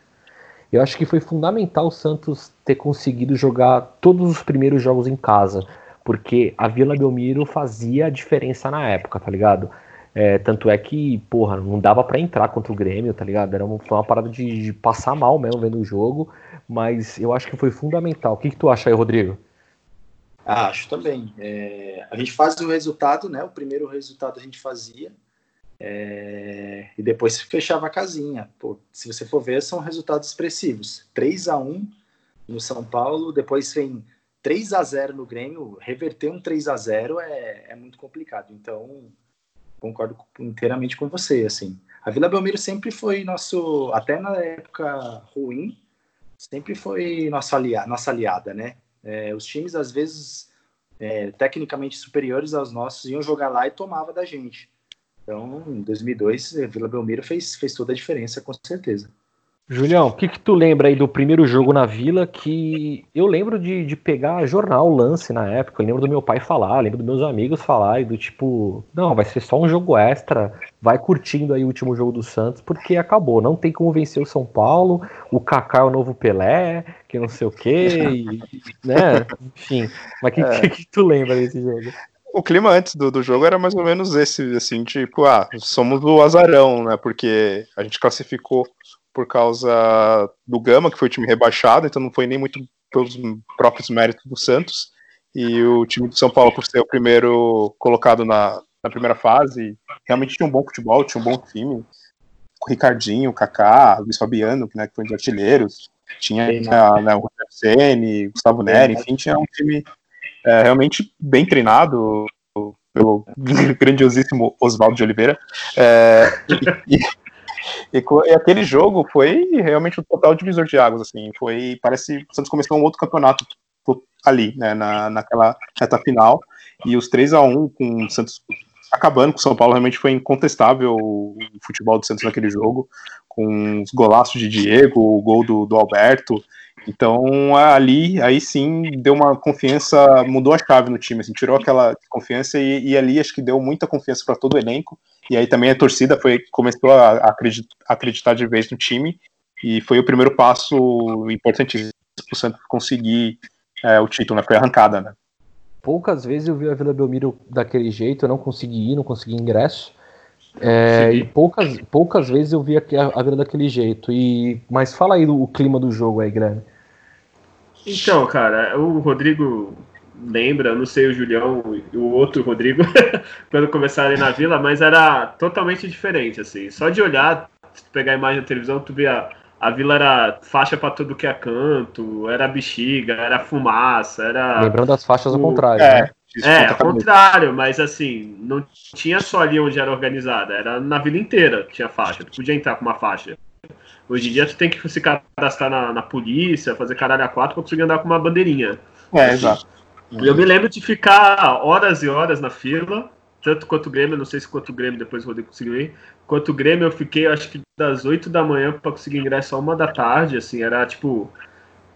eu acho que foi fundamental o Santos ter conseguido jogar todos os primeiros jogos em casa porque a Vila Belmiro fazia a diferença na época, tá ligado? É, tanto é que, porra, não dava para entrar contra o Grêmio, tá ligado? Era uma, foi uma parada de, de, passar mal mesmo vendo o jogo, mas eu acho que foi fundamental. O que, que tu acha aí, Rodrigo? Ah, acho também. É, a gente faz o resultado, né? O primeiro resultado a gente fazia é, e depois fechava a casinha. Pô, se você for ver, são resultados expressivos. 3 a 1 no São Paulo, depois vem 3 a 0 no Grêmio, reverter um 3 a 0 é, é muito complicado. Então, concordo inteiramente com você, assim. A Vila Belmiro sempre foi nosso, até na época ruim, sempre foi nossa, alia, nossa aliada, né? É, os times, às vezes, é, tecnicamente superiores aos nossos, iam jogar lá e tomava da gente. Então, em 2002, Vila Belmiro fez, fez toda a diferença, com certeza. Julião, o que, que tu lembra aí do primeiro jogo na Vila que eu lembro de, de pegar jornal, lance na época, eu lembro do meu pai falar, lembro dos meus amigos falar e do tipo, não, vai ser só um jogo extra, vai curtindo aí o último jogo do Santos, porque acabou, não tem como vencer o São Paulo, o Kaká é o novo Pelé, que não sei o quê, né, enfim, mas o que, é. que, que tu lembra desse jogo? o clima antes do, do jogo era mais ou menos esse, assim, tipo, ah, somos o azarão, né? Porque a gente classificou por causa do Gama, que foi o time rebaixado, então não foi nem muito pelos próprios méritos do Santos. E o time do São Paulo, por ser o primeiro colocado na, na primeira fase, realmente tinha um bom futebol, tinha um bom time. O Ricardinho, o Kaká, o Luiz Fabiano, né, que foi um dos artilheiros, tinha né, o Roger Senni, Gustavo Neri, enfim, tinha um time é, realmente bem treinado pelo grandiosíssimo Oswaldo de Oliveira. É, e, e, e, aquele jogo foi realmente um total divisor de águas, assim, foi, parece, o Santos começou um outro campeonato ali, né, na, naquela reta final, e os 3 a 1 com o Santos acabando com o São Paulo, realmente foi incontestável o futebol do Santos naquele jogo, com os golaços de Diego, o gol do, do Alberto, então ali, aí sim, deu uma confiança, mudou a chave no time, assim, tirou aquela confiança e, e ali acho que deu muita confiança para todo o elenco. E aí também a torcida foi começou a acreditar, acreditar de vez no time e foi o primeiro passo importantíssimo para o Santos conseguir é, o título, né? Foi arrancada, né? Poucas vezes eu vi a Vila Belmiro daquele jeito, eu não consegui ir, não consegui ingresso. É, e poucas, poucas vezes eu vi a, a Vila daquele jeito. E, mas fala aí do clima do jogo aí, Guilherme. Então, cara, o Rodrigo lembra, não sei o Julião e o outro Rodrigo, quando começaram na vila, mas era totalmente diferente, assim. Só de olhar, se tu pegar a imagem da televisão, tu vê a, a vila era faixa para tudo que é canto, era bexiga, era fumaça, era. Lembrando as faixas o, ao contrário, é, né? É, ao contrário, mas assim, não tinha só ali onde era organizada, era na vila inteira tinha faixa. Tu podia entrar com uma faixa. Hoje em dia tu tem que se cadastrar na, na polícia, fazer caralho a quatro pra conseguir andar com uma bandeirinha. É, exato. Eu me lembro de ficar horas e horas na fila, tanto quanto o Grêmio, não sei se quanto o Grêmio depois o Rodrigo conseguiu ir. Quanto o Grêmio, eu fiquei acho que das 8 da manhã para conseguir ingresso a uma da tarde, assim, era tipo.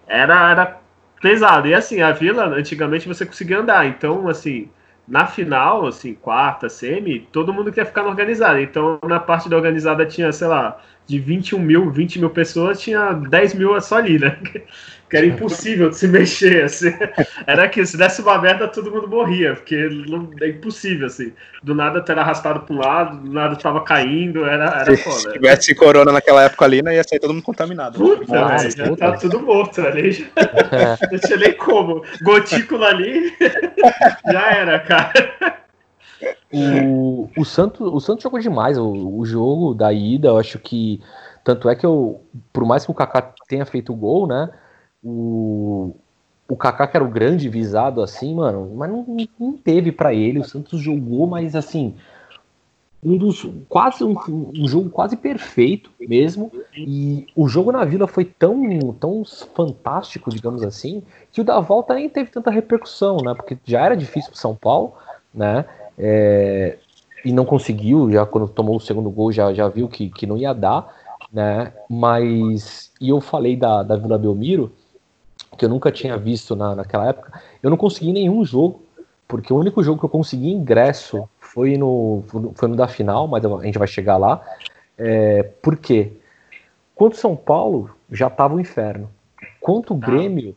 Era, era pesado. E assim, a vila, antigamente você conseguia andar, então, assim, na final, assim, quarta, semi, todo mundo quer ficar no organizado. Então, na parte da organizada tinha, sei lá, de 21 mil, 20 mil pessoas, tinha 10 mil só ali, né? Que era impossível de se mexer, assim. Era que se desse uma merda, todo mundo morria, porque não, é impossível, assim. Do nada tu era arrastado para um lado, do nada tu tava caindo, era, era se foda. Se tivesse corona naquela época ali, não ia sair todo mundo contaminado. Puta, Nossa, já puta. tá tudo morto ali. Já, é. Não tinha nem como. Gotícula ali, já era, cara. O, o, Santos, o Santos jogou demais o, o jogo da ida, eu acho que. Tanto é que eu, por mais que o Kaká tenha feito o gol, né? O, o Kaká, que era o grande visado, assim, mano, mas não, não teve para ele. O Santos jogou, mas assim, um dos quase um, um, jogo quase perfeito mesmo. E o jogo na Vila foi tão, tão fantástico, digamos assim, que o da volta nem teve tanta repercussão, né? Porque já era difícil para São Paulo, né? É, e não conseguiu, já quando tomou o segundo gol, já, já viu que, que não ia dar, né? Mas, e eu falei da, da Vila Belmiro, que eu nunca tinha visto na, naquela época, eu não consegui nenhum jogo, porque o único jogo que eu consegui ingresso foi no, foi no da final, mas a gente vai chegar lá. É, por quê? Quanto São Paulo já tava o inferno. Quanto o tá. Grêmio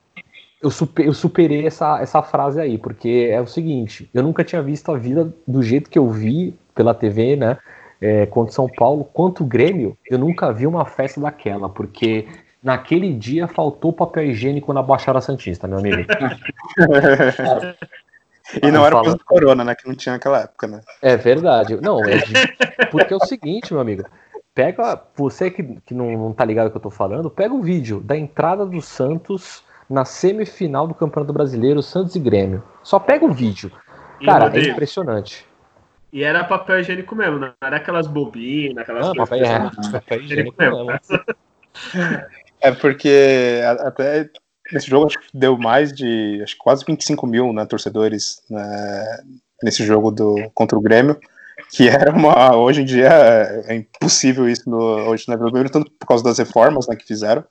eu, super, eu superei essa, essa frase aí, porque é o seguinte, eu nunca tinha visto a vida do jeito que eu vi pela TV, né? É, contra São Paulo, quanto o Grêmio, eu nunca vi uma festa daquela, porque naquele dia faltou papel higiênico na Baixada Santista, meu amigo. e não era por causa do corona, né? Que não tinha naquela época, né? É verdade. Não, é de... porque é o seguinte, meu amigo. Pega, você que, que não, não tá ligado no que eu tô falando, pega o vídeo da entrada do Santos na semifinal do Campeonato Brasileiro, Santos e Grêmio. Só pega o vídeo. Cara, é impressionante. E era papel higiênico mesmo, não era aquelas bobinas, aquelas não, coisas. Papel, é, papel higiênico mesmo. É porque até nesse jogo acho que deu mais de acho que quase 25 mil né, torcedores né, nesse jogo do, contra o Grêmio. que era uma. Hoje em dia é, impossível isso no, hoje na Belmiro, tanto por causa das reformas né, que fizeram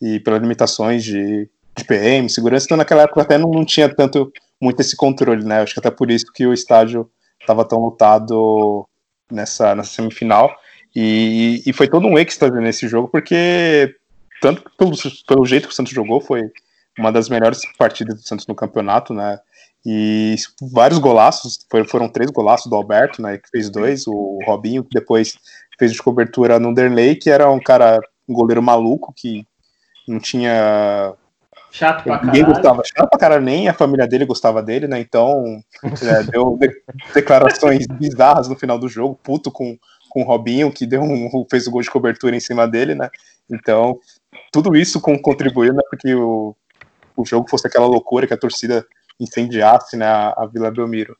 e pelas limitações de, de PM, segurança. Então, naquela época até não, não tinha tanto muito esse controle, né? Acho que até por isso que o estádio estava tão lutado nessa, nessa semifinal. E, e foi todo um êxtase nesse jogo, porque tanto pelo, pelo jeito que o Santos jogou, foi uma das melhores partidas do Santos no campeonato, né? E vários golaços, foram três golaços do Alberto, né? Que fez dois, o Robinho, que depois fez de cobertura no Derley, que era um cara, um goleiro maluco, que não tinha. Chato pra Ninguém caralho. gostava, chato pra caralho, nem a família dele gostava dele, né? Então, é, deu de declarações bizarras no final do jogo, puto com, com o Robinho, que deu um, fez o gol de cobertura em cima dele, né? Então, tudo isso contribuiu, né? Porque o, o jogo fosse aquela loucura que a torcida incendiasse né, a, a Vila Belmiro.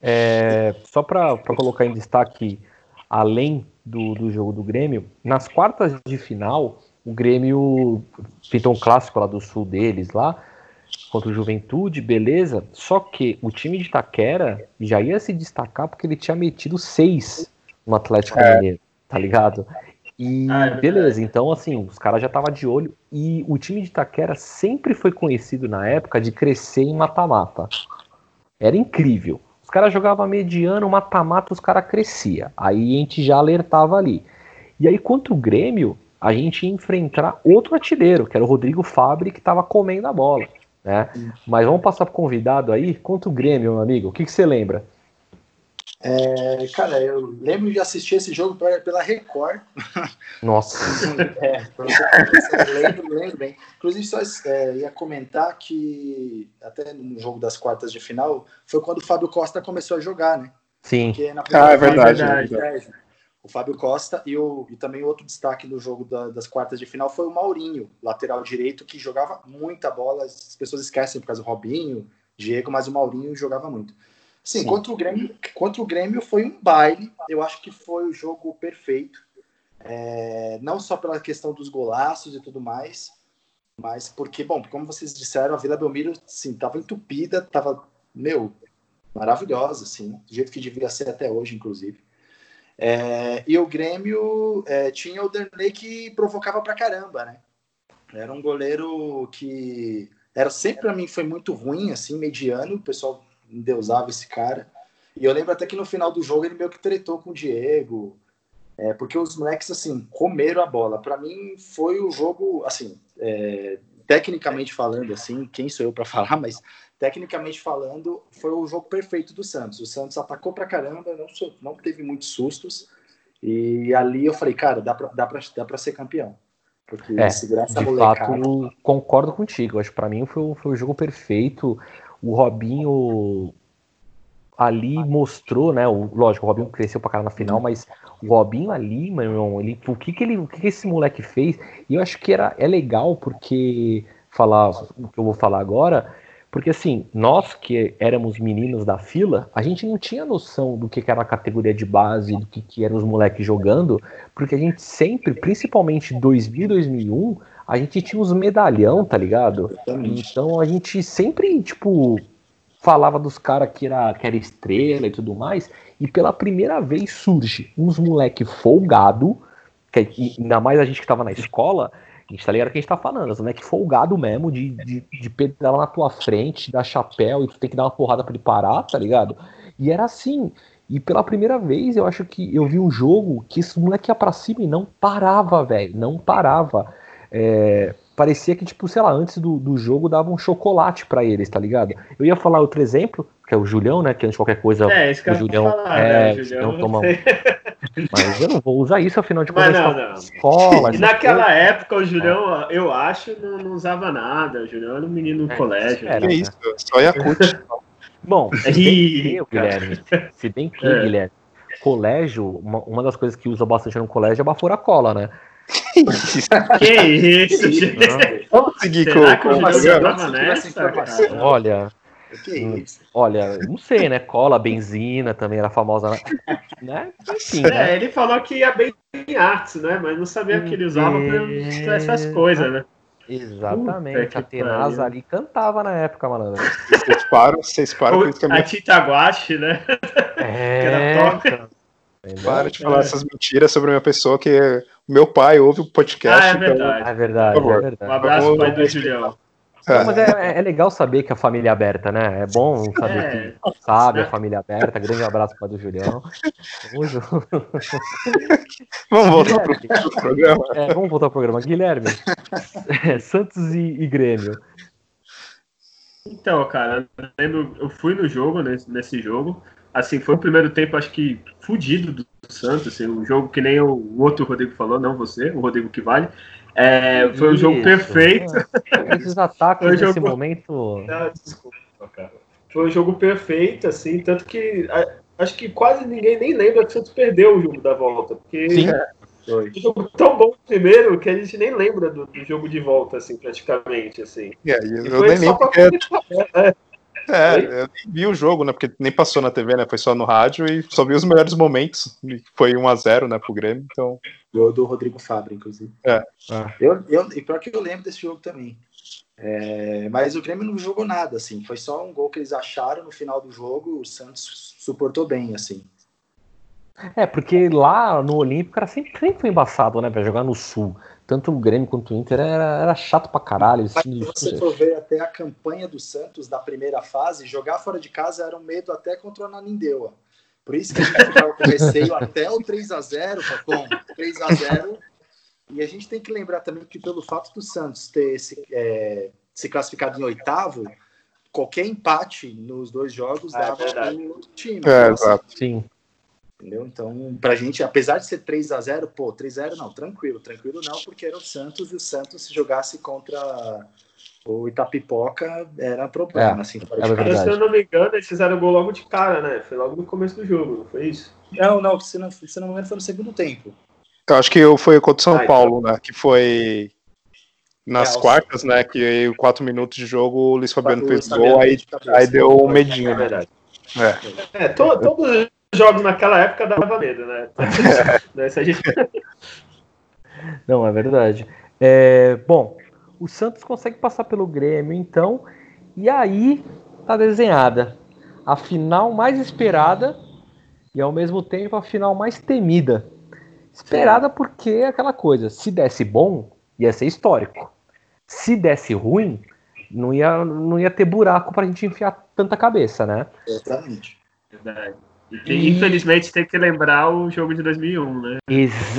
É, só para colocar em destaque, além do, do jogo do Grêmio, nas quartas de final, o Grêmio pintou um clássico lá do sul deles, lá, contra o Juventude, beleza. Só que o time de Taquera já ia se destacar porque ele tinha metido seis no Atlético é. Mineiro, tá ligado? E ah, é beleza, então assim, os caras já estavam de olho. E o time de Itaquera sempre foi conhecido na época de crescer em mata-mata. Era incrível. Os caras jogavam mediano, mata-mata, os caras crescia. Aí a gente já alertava ali. E aí contra o Grêmio, a gente ia enfrentar outro artilheiro, que era o Rodrigo Fabre, que estava comendo a bola. Né? Mas vamos passar pro convidado aí. Contra o Grêmio, meu amigo, o que, que você lembra? É, cara, eu lembro de assistir esse jogo pela Record. Nossa. é, lembro, lembro bem. Inclusive, só é, ia comentar que até no jogo das quartas de final foi quando o Fábio Costa começou a jogar, né? Sim. ah, é verdade. É verdade. O Fábio Costa e, o, e também outro destaque do jogo da, das quartas de final foi o Maurinho, lateral direito, que jogava muita bola. As pessoas esquecem por causa do Robinho, Diego, mas o Maurinho jogava muito. Sim, Sim, Contra, o Grêmio, contra o Grêmio foi um baile. Eu acho que foi o jogo perfeito. É, não só pela questão dos golaços e tudo mais, mas porque, bom, como vocês disseram, a Vila Belmiro, sim, tava entupida, tava, meu, maravilhosa, assim, do jeito que devia ser até hoje, inclusive. É, e o Grêmio é, tinha o Derlei que provocava pra caramba, né? Era um goleiro que era sempre para mim foi muito ruim, assim, mediano. O pessoal endeusava esse cara. E eu lembro até que no final do jogo ele meio que tretou com o Diego, é, porque os moleques, assim, comeram a bola. Para mim foi o jogo, assim, é, tecnicamente falando, assim, quem sou eu para falar, mas tecnicamente falando, foi o jogo perfeito do Santos. O Santos atacou pra caramba, não, não teve muitos sustos. E ali eu falei, cara, dá pra, dá pra, dá pra ser campeão. Porque é, segurar essa de molecada... fato, concordo contigo. Acho que pra mim foi, foi o jogo perfeito o Robinho ali mostrou, né? O, lógico, o Robinho cresceu pra cara na final, uhum. mas o Robinho ali, meu irmão, ele, o que que ele, o que, que esse moleque fez? E eu acho que era é legal porque falar o que eu vou falar agora, porque assim, nós que éramos meninos da fila, a gente não tinha noção do que, era a categoria de base, do que, que eram os moleques jogando, porque a gente sempre, principalmente 2000 2001, a gente tinha uns medalhão, tá ligado? Então a gente sempre, tipo, falava dos caras que era, que era estrela e tudo mais, e pela primeira vez surge uns moleque folgado, que ainda mais a gente que tava na escola, gente tá ligado que a gente tá falando, os moleque folgado mesmo, de, de, de pedalar na tua frente, dar chapéu, e tu tem que dar uma porrada pra ele parar, tá ligado? E era assim, e pela primeira vez eu acho que eu vi um jogo que esse moleque ia pra cima e não parava, velho, não parava. É, parecia que, tipo, sei lá, antes do, do jogo dava um chocolate para eles, tá ligado? Eu ia falar outro exemplo, que é o Julião, né? Que antes de qualquer coisa. É, isso que o Julião, falar, é, né? o Julião, toma. Mas eu não vou usar isso, afinal de contas. Não, não. Escola, e naquela coisa. época o Julião, é. eu acho, não, não, usava nada. O Julião era um menino no é, colégio. Era, né? isso, só Yakut. Bom, se bem que, Guilherme, se bem que, é. Guilherme, colégio, uma, uma das coisas que usa bastante no colégio é baforar cola, né? que isso, gente? Vamos seguir Será com, com o programa nessa, Olha. Hum, olha, não sei, né? Cola, benzina também era famosa, né? Enfim, é, né? ele falou que ia bem em artes, né? Mas não sabia que ele usava pra essas coisas, né? Exatamente, a Tenaz ali cantava na época, malandro. Vocês param, vocês param com isso também. A Tita Guache, né? É, toca. Para de falar essas mentiras sobre a minha pessoa, que o meu pai ouve o podcast. Ah, é então- verdade. é verdade, Por favor. é verdade. Um abraço, Vamos- pai do Julião. Não, mas é, é legal saber que a família é aberta, né? É bom saber É. que sabe a família é aberta. Grande abraço para do Julião. Junto. Vamos voltar pro, pro programa. É, vamos voltar ao programa. Guilherme, é, Santos e, e Grêmio. Então, cara, eu lembro, eu fui no jogo, nesse, nesse jogo. Assim, foi o primeiro tempo, acho que, fudido do Santos, assim, um jogo que nem o, outro Rodrigo falou, não você, o Rodrigo que vale. É, foi um jogo perfeito. Esses ataques nesse jogo- momento. Ah, desculpa, cara. Foi um jogo perfeito, assim, tanto que a- acho que quase ninguém nem lembra que o Santos perdeu o jogo da volta. Porque Sim. foi um jogo tão bom primeiro que a gente nem lembra do, do jogo de volta, assim, praticamente, assim. E eu foi nem lembro É, Oi? eu nem vi o jogo, né? Porque nem passou na TV, né? Foi só no rádio e só vi os melhores momentos. E Foi 1x0, né, pro Grêmio, então. Gol do Rodrigo Fabra, inclusive. É. Ah. Eu, eu, e pior que eu lembro desse jogo também. É, mas o Grêmio não jogou nada, assim. Foi só um gol que eles acharam no final do jogo. O Santos suportou bem, assim. É, porque lá no Olímpico era sempre, sempre foi embaçado, né? Pra jogar no Sul. Tanto o Grêmio quanto o Inter era, era chato pra caralho. Mas se você for ver até a campanha do Santos da primeira fase, jogar fora de casa era um medo até contra o Ananindeua. Por isso que a gente ficava com receio até o 3x0, Facom. 3x0. E a gente tem que lembrar também que pelo fato do Santos ter se, é, se classificado em oitavo, qualquer empate nos dois jogos Ah, é dava o outro time. É, Então, assim, exato. Sim. Entendeu? Então, pra gente, apesar de ser 3 a 0 pô, 3 a 0 não, tranquilo, tranquilo não, porque era o Santos e o Santos se jogasse contra o Itapipoca era problema, É, assim, fora é se eu não me engano, eles fizeram o gol logo de cara, né? Foi logo no começo do jogo, não foi isso? Não, não, se não, se não me engano foi no segundo tempo. Eu acho que foi contra o São Ah, então. Paulo, né? Que foi nas É, quartas, né? Que aí, quatro minutos de jogo o Luiz Fabiano fez gol, aí, aí deu um É medinho, né? verdade. É. É, to- todos os jogos naquela época dava medo, né? Né. Não, é verdade. É, bom, o Santos consegue passar pelo Grêmio, então, e aí tá desenhada a final mais esperada e ao mesmo tempo a final mais temida. Esperada porque é aquela coisa, se desse bom, ia ser histórico. Se desse ruim, não ia, não ia ter buraco pra gente enfiar tanta cabeça, né? Exatamente. Verdade. E infelizmente tem que lembrar o jogo de 2001, né?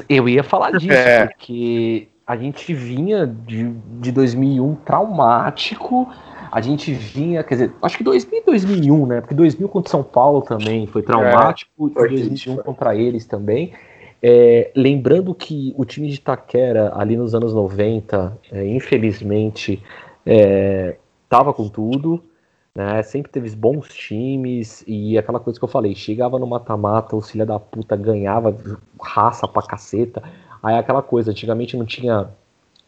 Eu ia falar disso, É. porque a gente vinha de, de 2001 traumático, a gente vinha, quer dizer, acho que 2000 e 2001, né? Porque 2000 contra São Paulo também foi traumático, foi e 2001 triste, foi. contra eles também. É, lembrando que o time de Itaquera, ali nos anos 90, é, infelizmente, estava com tudo, né? Sempre teve bons times e aquela coisa que eu falei, chegava no mata-mata, os filha da puta ganhava raça pra caceta. Aí aquela coisa, antigamente não tinha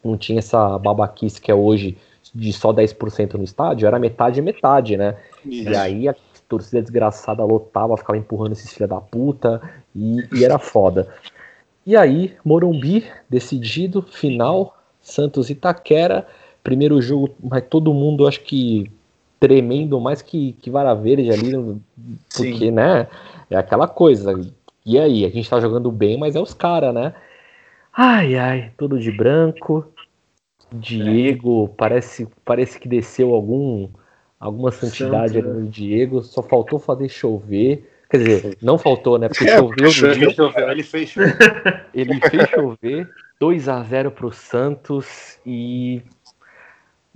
não tinha essa babaquice que é hoje de só 10% no estádio, era metade e metade, né? E aí a torcida desgraçada lotava, ficava empurrando esses filha da puta e, e era foda. E aí, Morumbi, decidido, final, Santos e Itaquera, primeiro jogo, mas todo mundo acho que tremendo mais que, que vara verde ali, porque, Sim. né, é aquela coisa. E aí, a gente tá jogando bem, mas é os caras, né? Ai, ai, todo de branco. Diego, parece, parece que desceu algum alguma santidade ali no Diego, só faltou fazer chover. Quer dizer, não faltou, né? Porque É, choveu no choveu. dia, Ele fez show. ele fez chover, 2 a 0 pro Santos e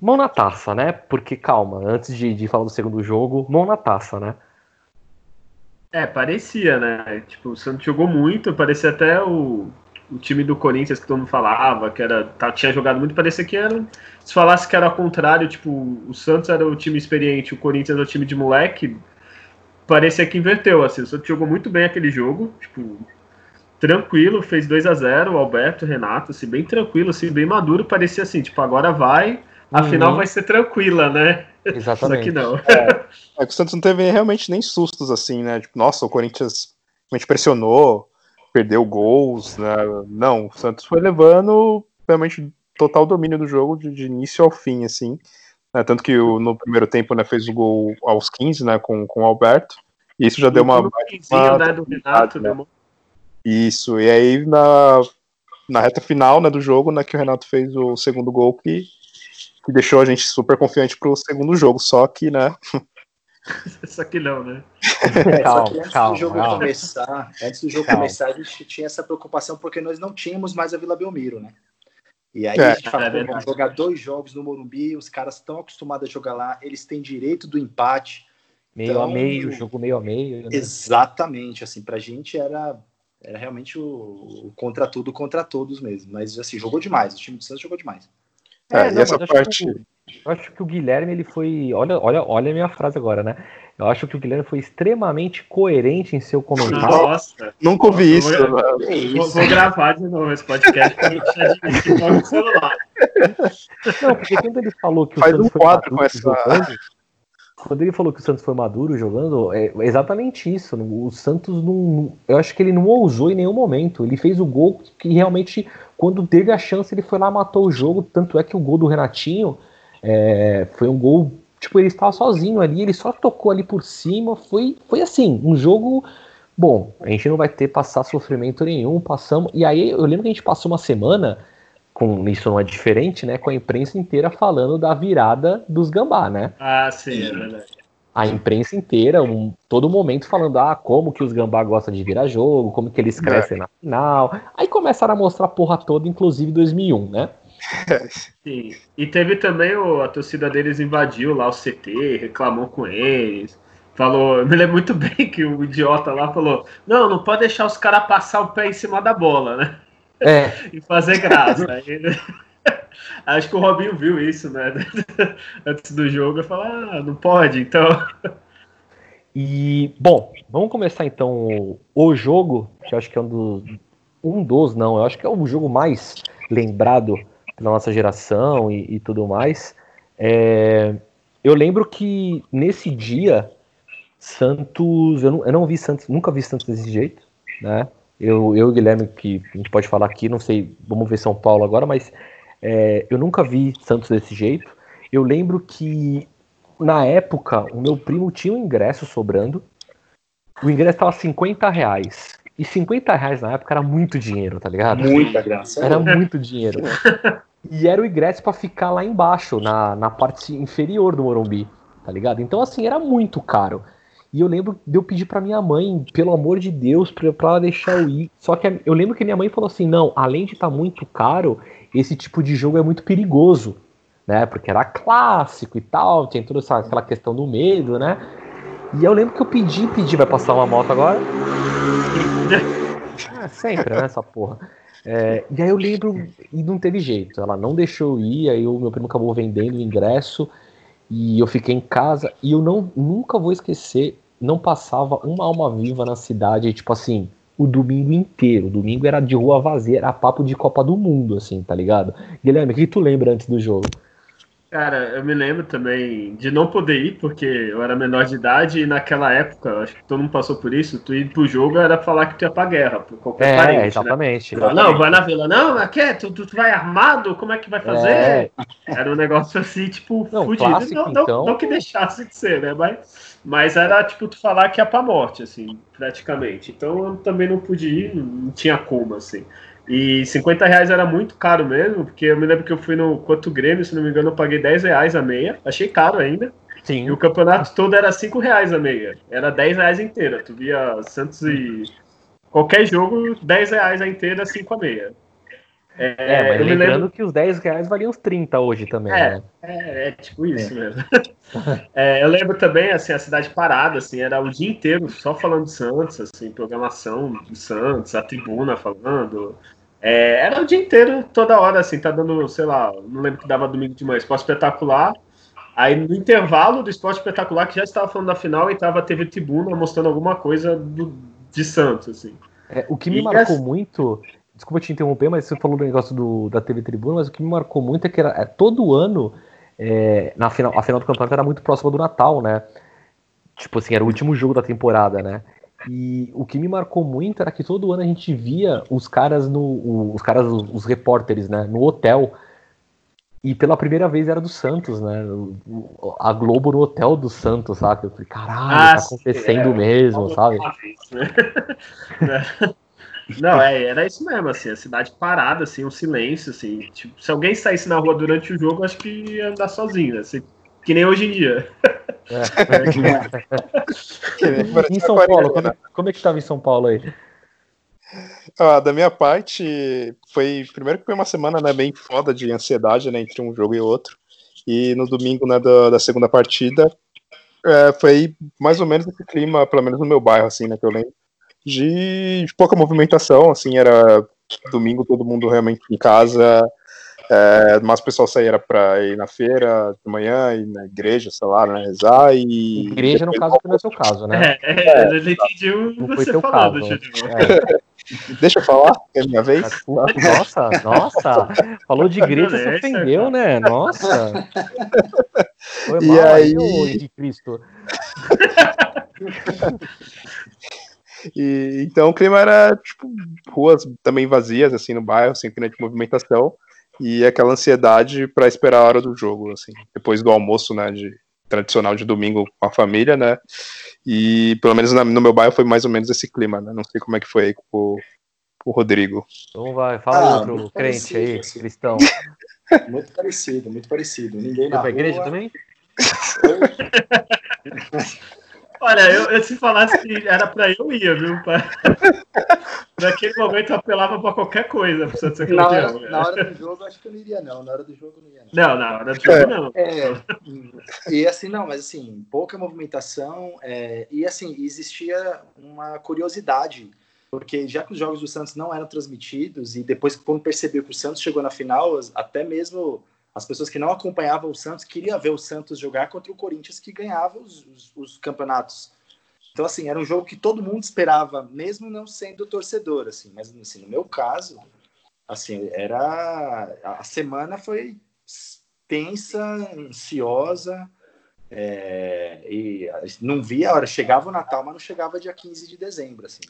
mão na taça, né? Porque calma, antes de, de falar do segundo jogo, mão na taça, né? É, parecia, né? Tipo, o Santos jogou muito, parecia até o, o time do Corinthians que todo mundo falava, que era, tá- tinha jogado muito, parecia que era. Se falasse que era ao contrário, tipo, o Santos era o time experiente, o Corinthians era o time de moleque, parecia que inverteu, assim. O Santos jogou muito bem aquele jogo, tipo, tranquilo, fez 2 a 0 o Alberto, o Renato, assim, bem tranquilo, assim, bem maduro, parecia assim, tipo, agora vai, a Uhum. final vai ser tranquila, né? Só Exatamente. que não. É que o Santos não teve realmente nem sustos assim, né? Tipo, nossa, o Corinthians realmente pressionou, perdeu gols, né? Não, o Santos foi levando realmente total domínio do jogo de, de início ao fim, assim. Né? Tanto que o, no primeiro tempo né, fez o gol aos 15, né, com, com o Alberto. E isso já deu uma. uma, né, do Renato, né? Isso, e aí na, na reta final né, do jogo, né, que o Renato fez o segundo gol que, que deixou a gente super confiante pro segundo jogo, só que, né, Só que não, né? É, calma, antes calma, do jogo calma. começar, antes do jogo calma. começar, a gente tinha essa preocupação porque nós não tínhamos mais a Vila Belmiro, né? E aí é, a gente fala, é vamos jogar dois jogos no Morumbi, os caras estão acostumados a jogar lá, eles têm direito do empate. Meio então, a meio, jogo meio a meio. Né? Exatamente, assim, pra gente era, era realmente o, o, contra tudo, contra todos mesmo. Mas assim, jogou demais, o time do Santos jogou demais. É, é não, e essa parte. Que eu acho que o Guilherme ele foi. Olha, olha, olha a minha frase agora, né? Eu acho que o Guilherme foi extremamente coerente em seu comentário. Nossa! Nunca ouvi isso. Vou, vou, vou, gravar de novo esse podcast de no celular. Não, porque quando ele falou que o Faz Santos um foi maduro com essa... jogando, quando ele falou que o Santos foi maduro jogando, é exatamente isso. O Santos não. Eu acho que ele não ousou em nenhum momento. Ele fez o gol que realmente, quando teve a chance, ele foi lá matou o jogo. Tanto é que o gol do Renatinho é, foi um gol, tipo, ele estava sozinho ali, ele só tocou ali por cima. Foi, foi assim, um jogo. Bom, a gente não vai ter passar sofrimento nenhum, passamos. E aí eu lembro que a gente passou uma semana, com isso não é diferente, né? Com a imprensa inteira falando da virada dos gambá, né? Ah, sim, é verdade. A imprensa inteira, um, todo momento falando, ah, como que os gambá gostam de virar jogo, como que eles crescem é. na final. Aí começaram a mostrar a porra toda, inclusive 2001, né? Sim. E teve também o, a torcida deles invadiu lá o CT, reclamou com eles. Falou, me lembro muito bem que o idiota lá falou: Não, não pode deixar os caras passar o pé em cima da bola, né? É. e fazer graça. Acho que o Robinho viu isso, né? Antes do jogo, e falou: Ah, não pode, então. E, bom, vamos começar então o jogo, que eu acho que é um dos. Um dos, não, eu acho que é o jogo mais lembrado pela nossa geração e, e tudo mais. É, eu lembro que nesse dia, Santos. Eu não, eu não vi Santos, nunca vi Santos desse jeito, né? Eu, eu e o Guilherme, que a gente pode falar aqui, não sei, vamos ver São Paulo agora, mas é, eu nunca vi Santos desse jeito. Eu lembro que na época o meu primo tinha um ingresso sobrando. O ingresso estava 50 reais. E 50 reais na época era muito dinheiro, tá ligado? Muita graça. Era muito dinheiro. E era o ingresso para ficar lá embaixo, na, na parte inferior do Morumbi, tá ligado? Então, assim, era muito caro. E eu lembro de eu pedir pra minha mãe, pelo amor de Deus, pra, pra ela deixar eu ir. Só que eu lembro que minha mãe falou assim: não, além de estar tá muito caro, esse tipo de jogo é muito perigoso, né? Porque era clássico e tal, tinha toda essa, aquela questão do medo, né? E eu lembro que eu pedi, pedi, vai passar uma moto agora? É, sempre, né, essa porra. É, e aí eu lembro, e não teve jeito, ela não deixou eu ir, aí o meu primo acabou vendendo o ingresso, e eu fiquei em casa, e eu não, nunca vou esquecer, não passava uma alma viva na cidade, tipo assim, o domingo inteiro, o domingo era de rua vazia, era papo de Copa do Mundo, assim, tá ligado? Guilherme, o que tu lembra antes do jogo? Cara, eu me lembro também de não poder ir, porque eu era menor de idade e naquela época, acho que todo mundo passou por isso, tu ir pro jogo era falar que tu ia pra guerra, por qualquer é, parente. Né? Exatamente. Né? Não, vai na vila, não, mas que? Tu, tu, vai armado? Como é que vai fazer? É. Era um negócio assim, tipo, não, fudido. Clássico, não, então... não, não, que deixasse de ser, né? Mas, mas era tipo tu falar que ia pra morte, assim, praticamente. Então eu também não pude ir, não tinha como, assim. E 50 reais era muito caro mesmo, porque eu me lembro que eu fui no Quanto Grêmio, se não me engano, eu paguei 10 reais a meia. Achei caro ainda. Sim. E o campeonato todo era 5 reais a meia. Era 10 reais inteira. Tu via Santos e. Qualquer jogo, 10 reais a inteira, 5 a meia. É, é mas lembrando lembro... que os 10 reais valiam os 30 hoje também. É, né? é, é, tipo isso é. mesmo. é, eu lembro também, assim, a cidade parada, assim, era o dia inteiro só falando de Santos, assim, programação do Santos, a tribuna falando, é, era o dia inteiro, toda hora, assim, tá dando, sei lá, não lembro que dava domingo de manhã, esporte espetacular. Aí no intervalo do esporte espetacular, que já estava falando da final, entrava a TV Tribuna mostrando alguma coisa do, de Santos, assim. É, o que me e marcou essa... muito, desculpa te interromper, mas você falou do negócio do, da TV Tribuna, mas o que me marcou muito é que era, é, todo ano, é, na final, a final do campeonato era muito próxima do Natal, né? Tipo assim, era o último jogo da temporada, né? E o que me marcou muito era que todo ano a gente via os caras no. os caras, os repórteres, né, no hotel, E pela primeira vez era do Santos, né? A Globo no hotel do Santos, sabe? Eu falei, caralho, ah, tá acontecendo é, mesmo, sabe? Não, é, era isso mesmo, assim, a cidade parada, assim, um silêncio, assim. Tipo, se alguém saísse na rua durante o jogo, acho que ia andar sozinho, né? Que nem hoje em dia. É. em São Paulo, como, como é que estava em São Paulo aí? Ah, da minha parte, foi. Primeiro que foi uma semana né, bem foda de ansiedade, né? Entre um jogo e outro. E no domingo, né, da, da segunda partida, é, foi mais ou menos esse clima, pelo menos no meu bairro, assim, né? Que eu lembro. De, de pouca movimentação, assim, era domingo todo mundo realmente em casa, é, mas o pessoal saía para ir na feira de manhã, ir na igreja, sei lá, né, rezar e. Igreja, no caso, não é seu caso, né? É, é, é. eu entendi o que você falou, é. Deixa eu falar, é minha vez. Nossa, nossa, falou de igreja, se ofendeu, né? Nossa. Foi mal, e aí, de Cristo. E, então o clima era tipo ruas também vazias assim no bairro, sem grande movimentação e aquela ansiedade para esperar a hora do jogo, assim, depois do almoço, né, de tradicional de domingo com a família, né? E pelo menos no meu bairro foi mais ou menos esse clima, né? Não sei como é que foi aí com o, com o Rodrigo. Então vai, fala ah, outro crente aí, assim. cristão. Muito parecido, muito parecido. Ninguém na pra igreja também? Olha, eu, eu, se falasse que era pra eu ia, viu? Pra... Naquele momento eu apelava pra qualquer coisa pra ser campeão. Na hora, na hora do jogo, acho que eu não iria, não. Na hora do jogo, eu não iria, não. Não, na hora do jogo, não. É, e assim, não, mas assim, pouca movimentação. É, e assim, existia uma curiosidade, porque já que os jogos do Santos não eram transmitidos, e depois, quando percebeu que o Santos chegou na final, até mesmo as pessoas que não acompanhavam o Santos queriam ver o Santos jogar contra o Corinthians que ganhava os, os, os, campeonatos. Então, assim, era um jogo que todo mundo esperava, mesmo não sendo torcedor, assim. Mas, assim, no meu caso, assim, era... A semana foi tensa, ansiosa, é, e não via a hora. Chegava o Natal, mas não chegava dia 15 de dezembro, assim.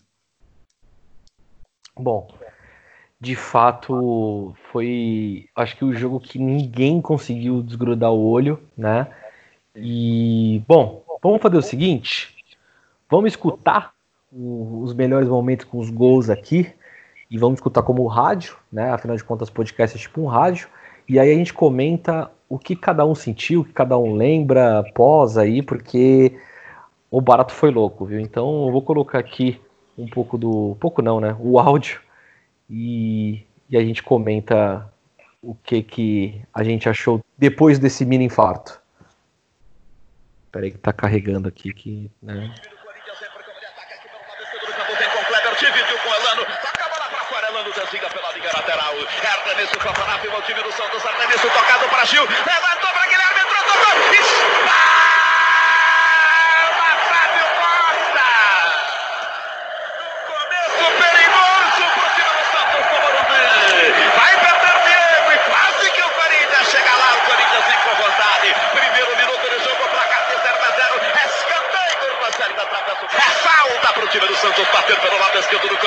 Bom, de fato foi, acho que o jogo que ninguém conseguiu desgrudar o olho, né? E bom, vamos fazer o seguinte, vamos escutar o, os melhores momentos com os gols aqui e vamos escutar como rádio, né? Afinal de contas, podcast é tipo um rádio. E aí a gente comenta o que cada um sentiu, o que cada um lembra, pós aí, porque o barato foi louco, viu? Então eu vou colocar aqui um pouco do, pouco não, né? O áudio e, e a gente comenta o que, que a gente achou depois desse mini infarto. Peraí que tá carregando aqui que, né? lateral. Arremesso o o time do Santos. Arremesso tocado para Gil. Levantou para Guilherme, entrou, tocou. Está! time do Santos bater pelo lado esquerdo do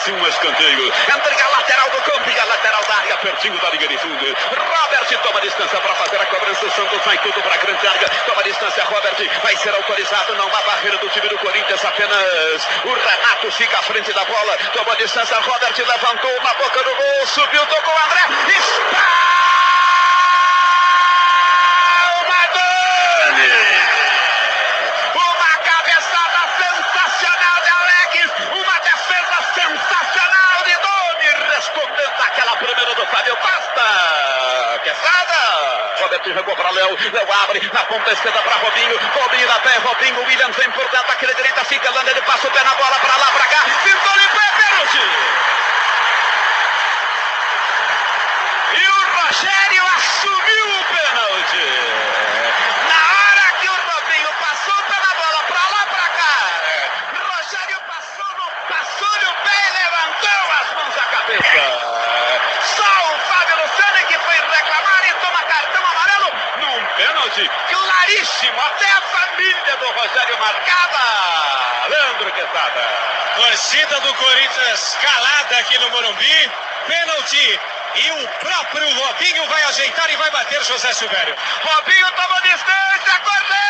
quase um escanteio. Entre a lateral do campo e a lateral da área, pertinho da linha de fundo. Robert toma distância para fazer a cobrança. O Santos vai tudo para a grande área. Toma distância, Robert. Vai ser autorizado. Não há barreira do time do Corinthians. Apenas o Renato fica à frente da bola. Toma distância, Robert levantou na boca do gol. Subiu, tocou o André. Roberto jogou para Léo. Léo abre na ponta esquerda para Robinho. Robinho na pé. Robinho. Williams vem por dentro. Aquele direita fica. Landa ele passa o pé na bola para lá, para cá. Pintou de pé. Pênalti. E o Rogério assumiu o pênalti. até a família do Rogério marcada. Leandro Quezada. Torcida do Corinthians calada aqui no Morumbi. Pênalti e o próprio Robinho vai ajeitar e vai bater José Silvério. Robinho tomou distância, correu!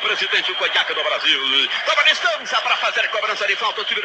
presidente, do Coiaca do Brasil. Toma distância para fazer cobrança de falta. O time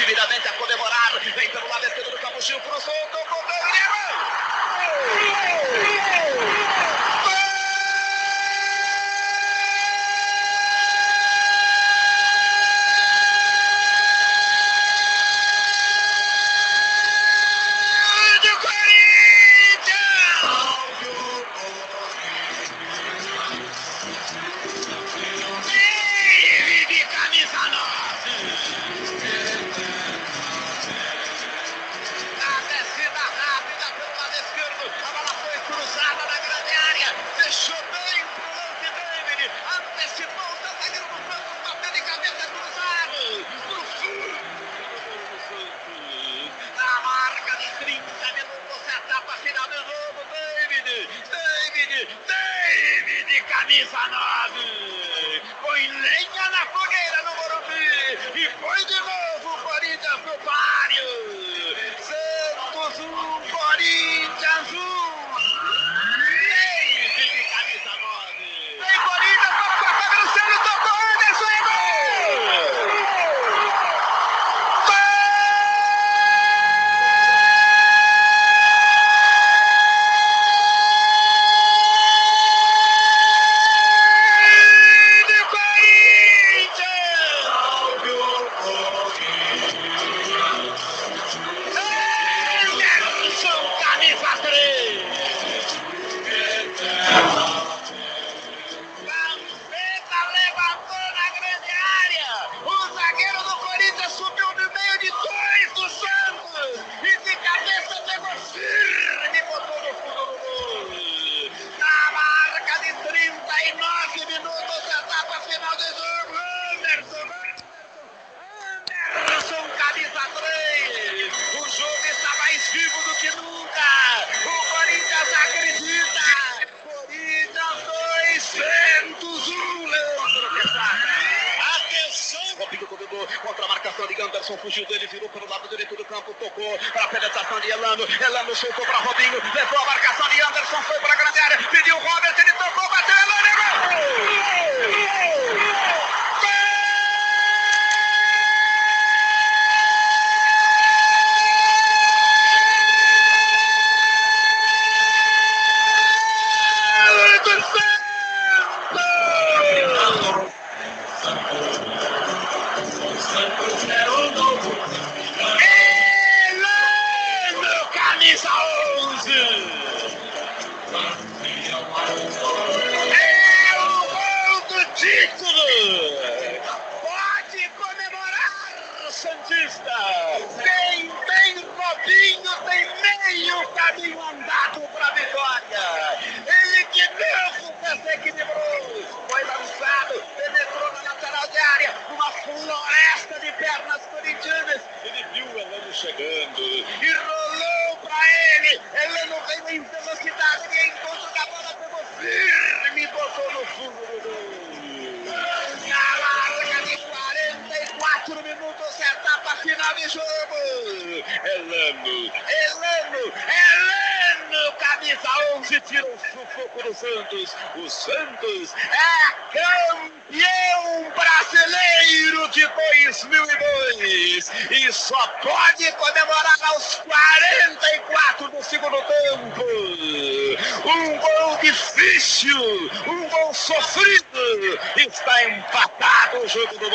civilamente.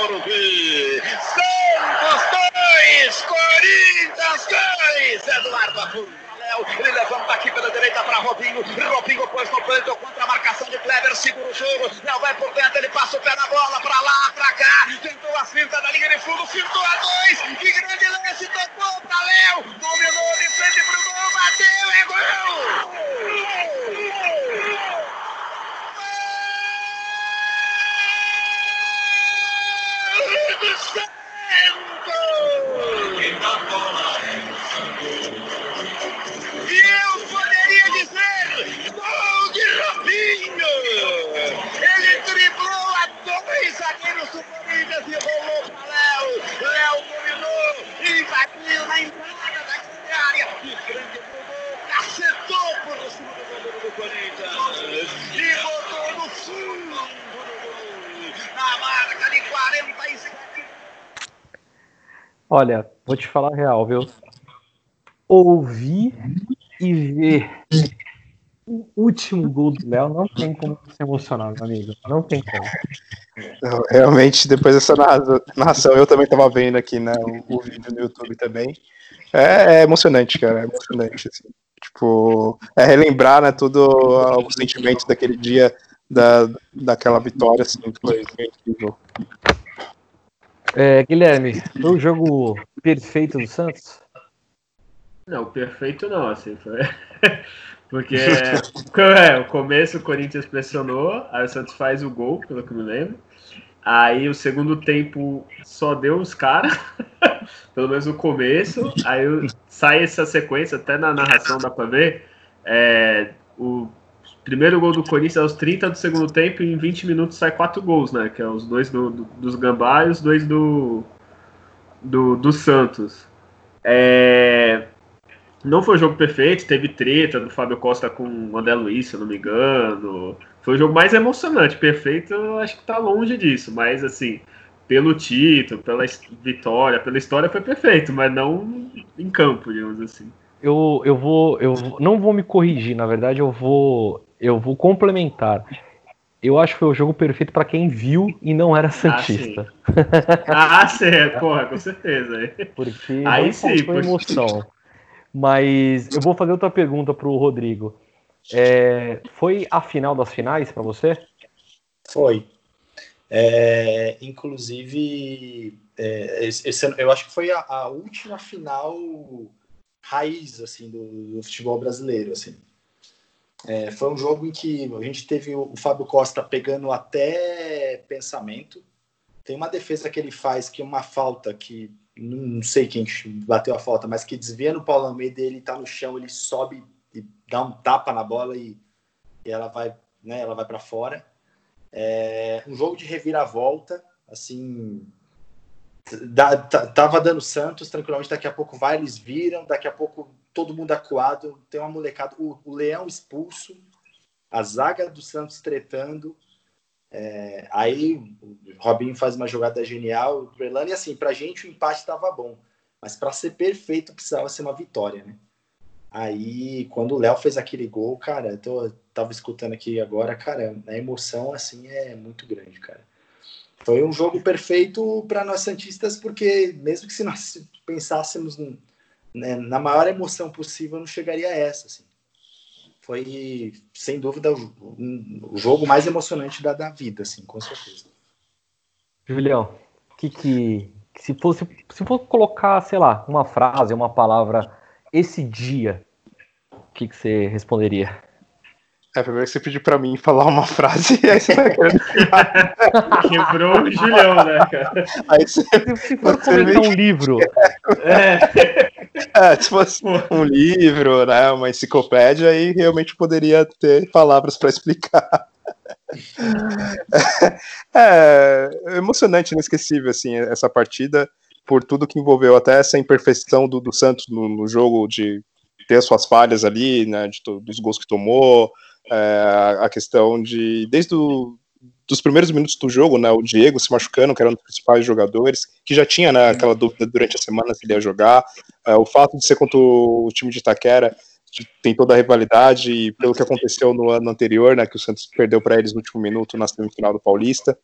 O jogo do Morumbi. Santos 2, Corinthians 2. Eduardo Afonso. Ele levanta aqui pela direita para Robinho. Robinho pôs no peito contra a marcação de Kleber. Segura o jogo. Léo vai por dentro. Ele passa o pé na bola. Para lá, para cá. Tentou a finta da linha de fundo. Fintou a dois. Que grande lance. Tocou para Léo. Dominou de frente para o gol. Bateu. É gol. Gol do Santos! E eu poderia dizer gol de Robinho! Ele driblou a dois zagueiros do Corinthians e rolou para Léo. Léo dominou, invadiu na entrada da grande área. De frente pro gol, cacetou por cima do goleiro do Corinthians. E botou no fundo do gol. Na marca de 47 Olha, vou te falar a real, viu? Ouvir e ver o último gol do Léo não tem como se emocionar, meu amigo. Não tem como. Não, Realmente, depois dessa narra- narração, eu também tava vendo aqui né, o, o vídeo no YouTube também. É, é emocionante, cara. É emocionante. assim. Tipo, é relembrar né, tudo ah, os sentimentos daquele dia, da, daquela vitória, assim, foi incrível. É, Guilherme, foi o jogo perfeito do Santos? Não, perfeito não, assim, foi. Porque é, o começo o Corinthians pressionou, aí o Santos faz o gol, pelo que me lembro. Aí o segundo tempo só deu os caras, pelo menos no começo. Aí o- sai essa sequência, até na narração dá pra ver. É, o primeiro gol do Corinthians aos 30 do segundo tempo e em 20 minutos sai quatro gols, né? Que é os dois do, do- dos Gambá e os dois do, do, do Santos. É, não foi um jogo perfeito, teve treta do Fábio Costa com o André Luiz, se eu não me engano. Foi o jogo mais emocionante. Perfeito, acho que tá longe disso, mas assim, pelo título, pela vitória, pela história foi perfeito, mas não em campo, digamos assim. Eu, eu vou, eu não vou me corrigir, na verdade eu vou, eu vou complementar. Eu acho que foi o jogo perfeito para quem viu e não era santista, Ah, sim, é, porra, com certeza. porque Aí não sim, faltou pois- emoção. Mas eu vou fazer outra pergunta pro Rodrigo. É, foi a final das finais para você? Foi. É, inclusive, é, esse- eu acho que foi a, a última final raiz assim do, do futebol brasileiro. Assim. É, foi um jogo em que a gente teve o, Fábio Costa pegando até pensamento. Tem uma defesa que ele faz que uma falta que não, sei quem bateu a falta, mas que desvia no Paulo Almeida, ele tá no chão, ele sobe e dá um tapa na bola e, e ela vai, né, ela vai para fora. É, um jogo de reviravolta, assim, dá- tá- tava dando Santos tranquilamente, daqui a pouco vai, eles viram, daqui a pouco todo mundo acuado, tem uma molecada, o, o Leão expulso, a zaga do Santos tretando, é, aí o Robinho faz uma jogada genial, o Berlani, assim, pra gente o empate estava bom, mas para ser perfeito precisava ser uma vitória, né? Aí, quando o Léo fez aquele gol, cara, eu tô, tava escutando aqui agora, cara, a emoção, assim, é muito grande, cara. Foi um jogo perfeito para nós Santistas, porque mesmo que se nós pensássemos n- né, na maior emoção possível, não chegaria a essa, assim. Foi, sem dúvida, o, um- o jogo mais emocionante da, da vida, assim, com certeza. Julião, o que que, se fosse, se for colocar, sei lá, uma frase, uma palavra, esse dia, o que, que você responderia? É, primeiro que você pediu pra mim falar uma frase, aí você vai Quebrou o Julião, né, cara? Aí você, Se for comentar um livro, É, é, se fosse um livro, né, uma enciclopédia, aí realmente poderia ter palavras pra explicar. É, emocionante, inesquecível, assim, essa partida, por tudo que envolveu, até essa imperfeição do, do Santos no, no jogo, de ter as suas falhas ali, né, de, dos gols que tomou, é, a questão de, desde o, dos primeiros minutos do jogo, né, o Diego se machucando, que era um dos principais jogadores, que já tinha, né, aquela dúvida durante a semana se ele ia jogar, é, o fato de ser contra o time de Itaquera, que tem toda a rivalidade, e pelo que aconteceu no ano anterior, né, que o Santos perdeu para eles no último minuto na semifinal do Paulista.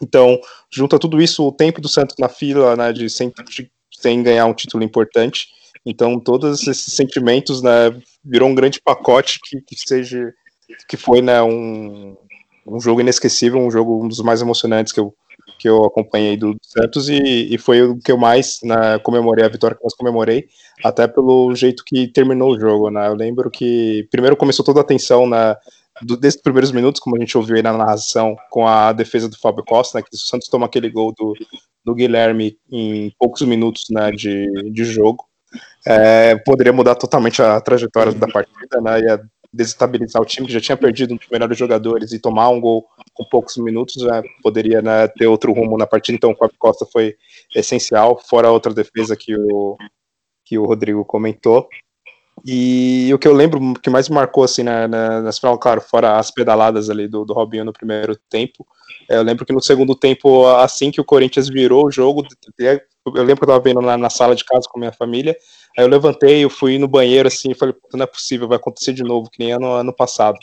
Então, junta tudo isso, o tempo do Santos na fila, né, de sem, sem ganhar um título importante. Então, todos esses sentimentos, né, virou um grande pacote que, que seja, que foi, né, um, um jogo inesquecível, um jogo um dos mais emocionantes que eu, que eu acompanhei do Santos e, e foi o que eu mais né, comemorei, a vitória que eu mais comemorei, até pelo jeito que terminou o jogo, né? Eu lembro que primeiro começou toda a tensão na do, desde os primeiros minutos, como a gente ouviu aí na narração, com a defesa do Fábio Costa, né, que o Santos toma aquele gol do, do Guilherme em poucos minutos né, de, de jogo. É, poderia mudar totalmente a trajetória da partida, né? Ia desestabilizar o time que já tinha perdido um dos melhores jogadores e tomar um gol com poucos minutos, né, poderia né, ter outro rumo na partida. Então, o Fábio Costa foi essencial, fora a outra defesa que o, que o Rodrigo comentou. E o que eu lembro que mais marcou assim na, na, na final, claro, fora as pedaladas ali do, do Robinho no primeiro tempo, é, eu lembro que no segundo tempo, assim que o Corinthians virou o jogo, eu lembro que eu tava vendo na, na sala de casa com a minha família, aí eu levantei, eu fui no banheiro assim, e falei, não é possível, vai acontecer de novo, que nem ano, ano passado.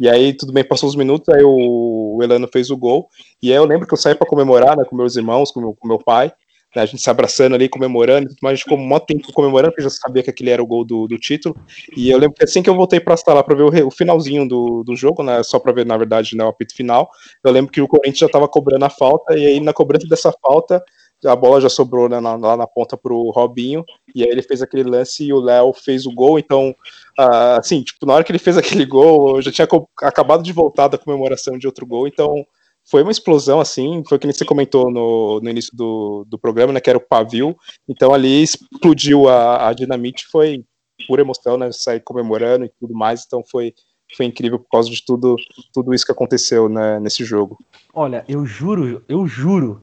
E aí, tudo bem, passou uns minutos, aí o, o Elano fez o gol, e aí eu lembro que eu saí para comemorar, né, com meus irmãos, com meu, com meu pai, né, a gente se abraçando ali, comemorando, mas a gente ficou um tempo comemorando, porque já sabia que aquele era o gol do, do título, e eu lembro que assim que eu voltei pra sala para ver o, o finalzinho do, do jogo, né, só para ver, na verdade, né, o apito final, eu lembro que o Corinthians já tava cobrando a falta, e aí na cobrança dessa falta, a bola já sobrou né, na- lá na ponta pro Robinho, e aí ele fez aquele lance e o Léo fez o gol, então, ah, assim, tipo, na hora que ele fez aquele gol, eu já tinha acabado de voltar da comemoração de outro gol, então foi uma explosão, assim, foi o que você comentou no, no início do, do programa, né, que era o pavio, então ali explodiu a, a dinamite, foi pura emoção, né, sair comemorando e tudo mais, então foi, foi incrível por causa de tudo, tudo isso que aconteceu né, nesse jogo. olha, eu juro, eu juro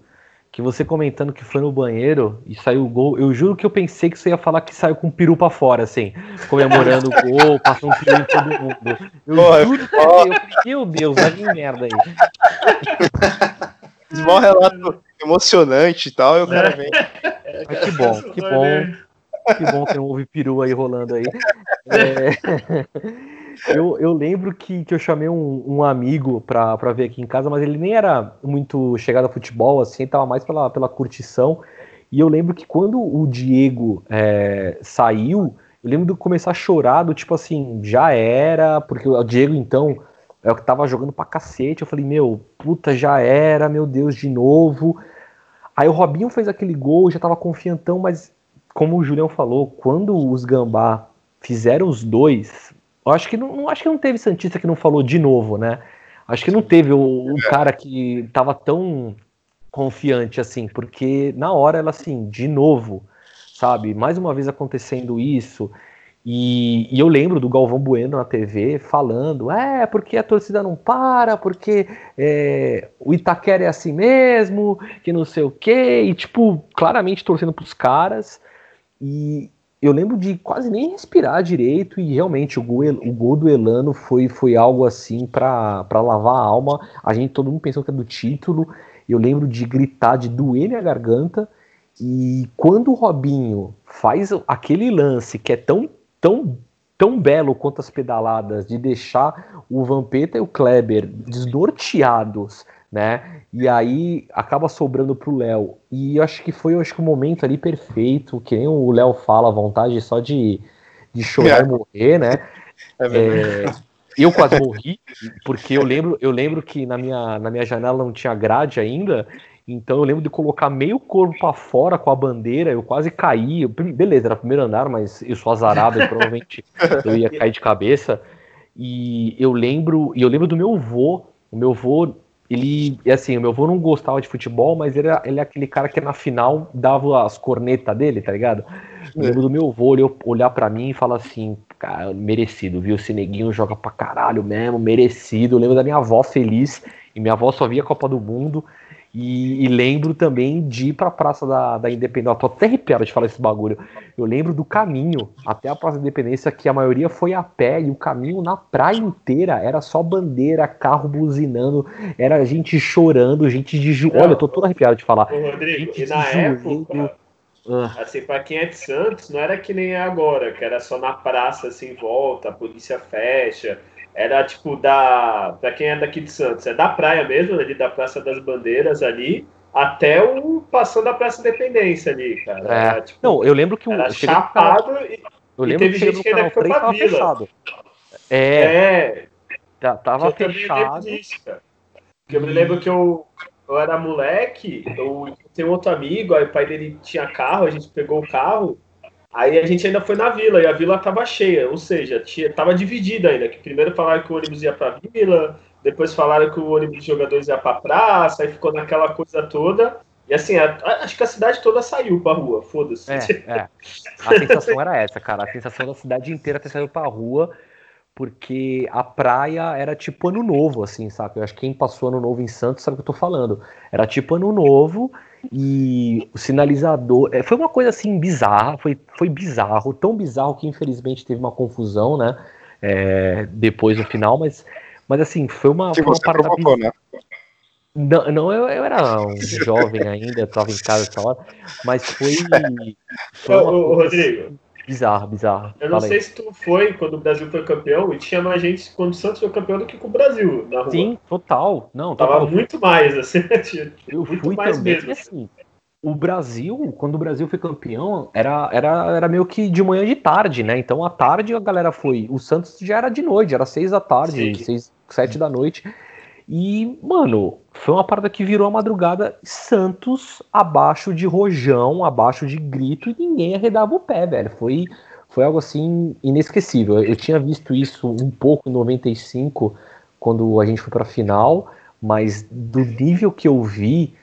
que você comentando que foi no banheiro e saiu o gol, eu juro que eu pensei que você ia falar que saiu com o peru pra fora, assim, comemorando o gol, passando um peru em todo mundo. Eu Porra, juro que eu meu Deus, vai vir merda aí. Um relato emocionante e tal, e o cara vem. Mas que bom, que bom. Que bom que não houve peru aí rolando aí. É, eu, eu lembro que, que eu chamei um, um amigo pra, pra ver aqui em casa, mas ele nem era muito chegado a futebol, assim, tava mais pela, pela curtição. E eu lembro que quando o Diego é, saiu, eu lembro de começar a chorar, do tipo assim, já era, porque o Diego então é o que tava jogando pra cacete. Eu falei, meu, puta, já era, meu Deus, de novo. Aí o Robinho fez aquele gol, já tava confiantão, mas como o Julião falou, quando os Gambá fizeram os dois, eu acho que não, acho que não teve Santista que não falou de novo, né? Acho que não teve o, o cara que tava tão confiante assim, porque na hora ela assim, de novo, sabe? Mais uma vez acontecendo isso. E, e eu lembro do Galvão Bueno na TV falando: é, porque a torcida não para, porque é, o Itaquera é assim mesmo, que não sei o quê, e tipo, claramente torcendo pros caras. E eu lembro de quase nem respirar direito, e realmente o gol, o gol do Elano foi, foi algo assim pra lavar a alma. A gente, todo mundo pensou que era do título. Eu lembro de gritar, de doer minha garganta. E quando o Robinho faz aquele lance que é tão, tão, tão belo quanto as pedaladas, de deixar o Vampeta e o Kleber desnorteados, né? E aí acaba sobrando pro Léo. E eu acho que foi eu acho que o momento ali perfeito, que nem o Léo fala, a vontade só de, de chorar e morrer, né? É verdade. É, eu quase morri, porque eu lembro, eu lembro que na minha, na minha janela não tinha grade ainda, Então eu lembro de colocar meio corpo para fora com a bandeira, eu quase caí. Eu, beleza, era primeiro andar, mas eu sou azarado, e provavelmente eu ia cair de cabeça. E eu lembro, e eu lembro do meu avô. O meu avô, ele, assim, o meu avô não gostava de futebol, mas ele, ele é aquele cara que na final dava as cornetas dele, tá ligado? Eu lembro do meu avô olhar para mim e falar assim, cara, merecido, viu? Esse neguinho joga pra caralho mesmo, merecido. Eu lembro da minha avó feliz, e minha avó só via a Copa do Mundo. E, e, lembro também de ir para a Praça da, da Independência. Eu tô até arrepiado de falar esse bagulho. Eu lembro do caminho até a Praça da Independência, que a maioria foi a pé, e o caminho na praia inteira era só bandeira, carro buzinando, era gente chorando, gente de joelho. Olha, eu tô todo arrepiado de falar. Ô, Rodrigo, gente e na época, ah. assim, para quem é de Santos, não era que nem é agora, que era só na praça, assim, volta, a polícia fecha era tipo da. Pra quem é daqui de Santos, é da praia mesmo, ali da Praça das Bandeiras ali, até o. passando a Praça Independência ali, cara. É. Era, tipo, não, eu lembro que o. Era chapado e, eu lembro e teve que gente que ainda foi pra vila. Fechado. É. é. Tá, tava fechado. Disso, eu me lembro que eu, eu era moleque, eu tenho outro amigo, aí o pai dele tinha carro, a gente pegou o carro. Aí a gente ainda foi na vila e a vila estava cheia, ou seja, estava dividida ainda. Que primeiro falaram que o ônibus ia para a vila, depois falaram que o ônibus de jogadores ia para praça, aí ficou naquela coisa toda. E assim, a, acho que a cidade toda saiu para a rua, foda-se. É, é. A sensação era essa, cara. A sensação da cidade inteira ter saído para a rua, porque a praia era tipo ano novo, assim, sabe? Eu acho que quem passou ano novo em Santos sabe o que eu tô falando. Era tipo ano novo e o sinalizador. É, foi uma coisa assim bizarra, foi, foi bizarro, tão bizarro que infelizmente teve uma confusão, né? É, depois no final, mas, mas assim, foi uma. Que foi você provocou, né? Não, não eu, eu, era um jovem ainda, estava em casa essa hora, mas foi. foi ô, ô, Rodrigo, Bizarro, bizarro. Eu não Fala sei aí. se tu foi quando o Brasil foi campeão e tinha mais gente quando o Santos foi campeão do que com o Brasil na rua. Sim, total. Não, total. Tava muito mais, assim. eu muito fui mais também, mesmo. assim. O Brasil, quando o Brasil foi campeão, era, era, era meio que de manhã e de tarde, né? Então à tarde a galera foi. O Santos já era de noite, era seis da tarde, Sim. seis, sete da noite. E, mano, foi uma parada que virou a madrugada Santos abaixo de rojão, abaixo de grito, e ninguém arredava o pé, velho. Foi, foi algo assim inesquecível. Eu tinha visto isso um pouco em 95, quando a gente foi pra final, mas do nível que eu vi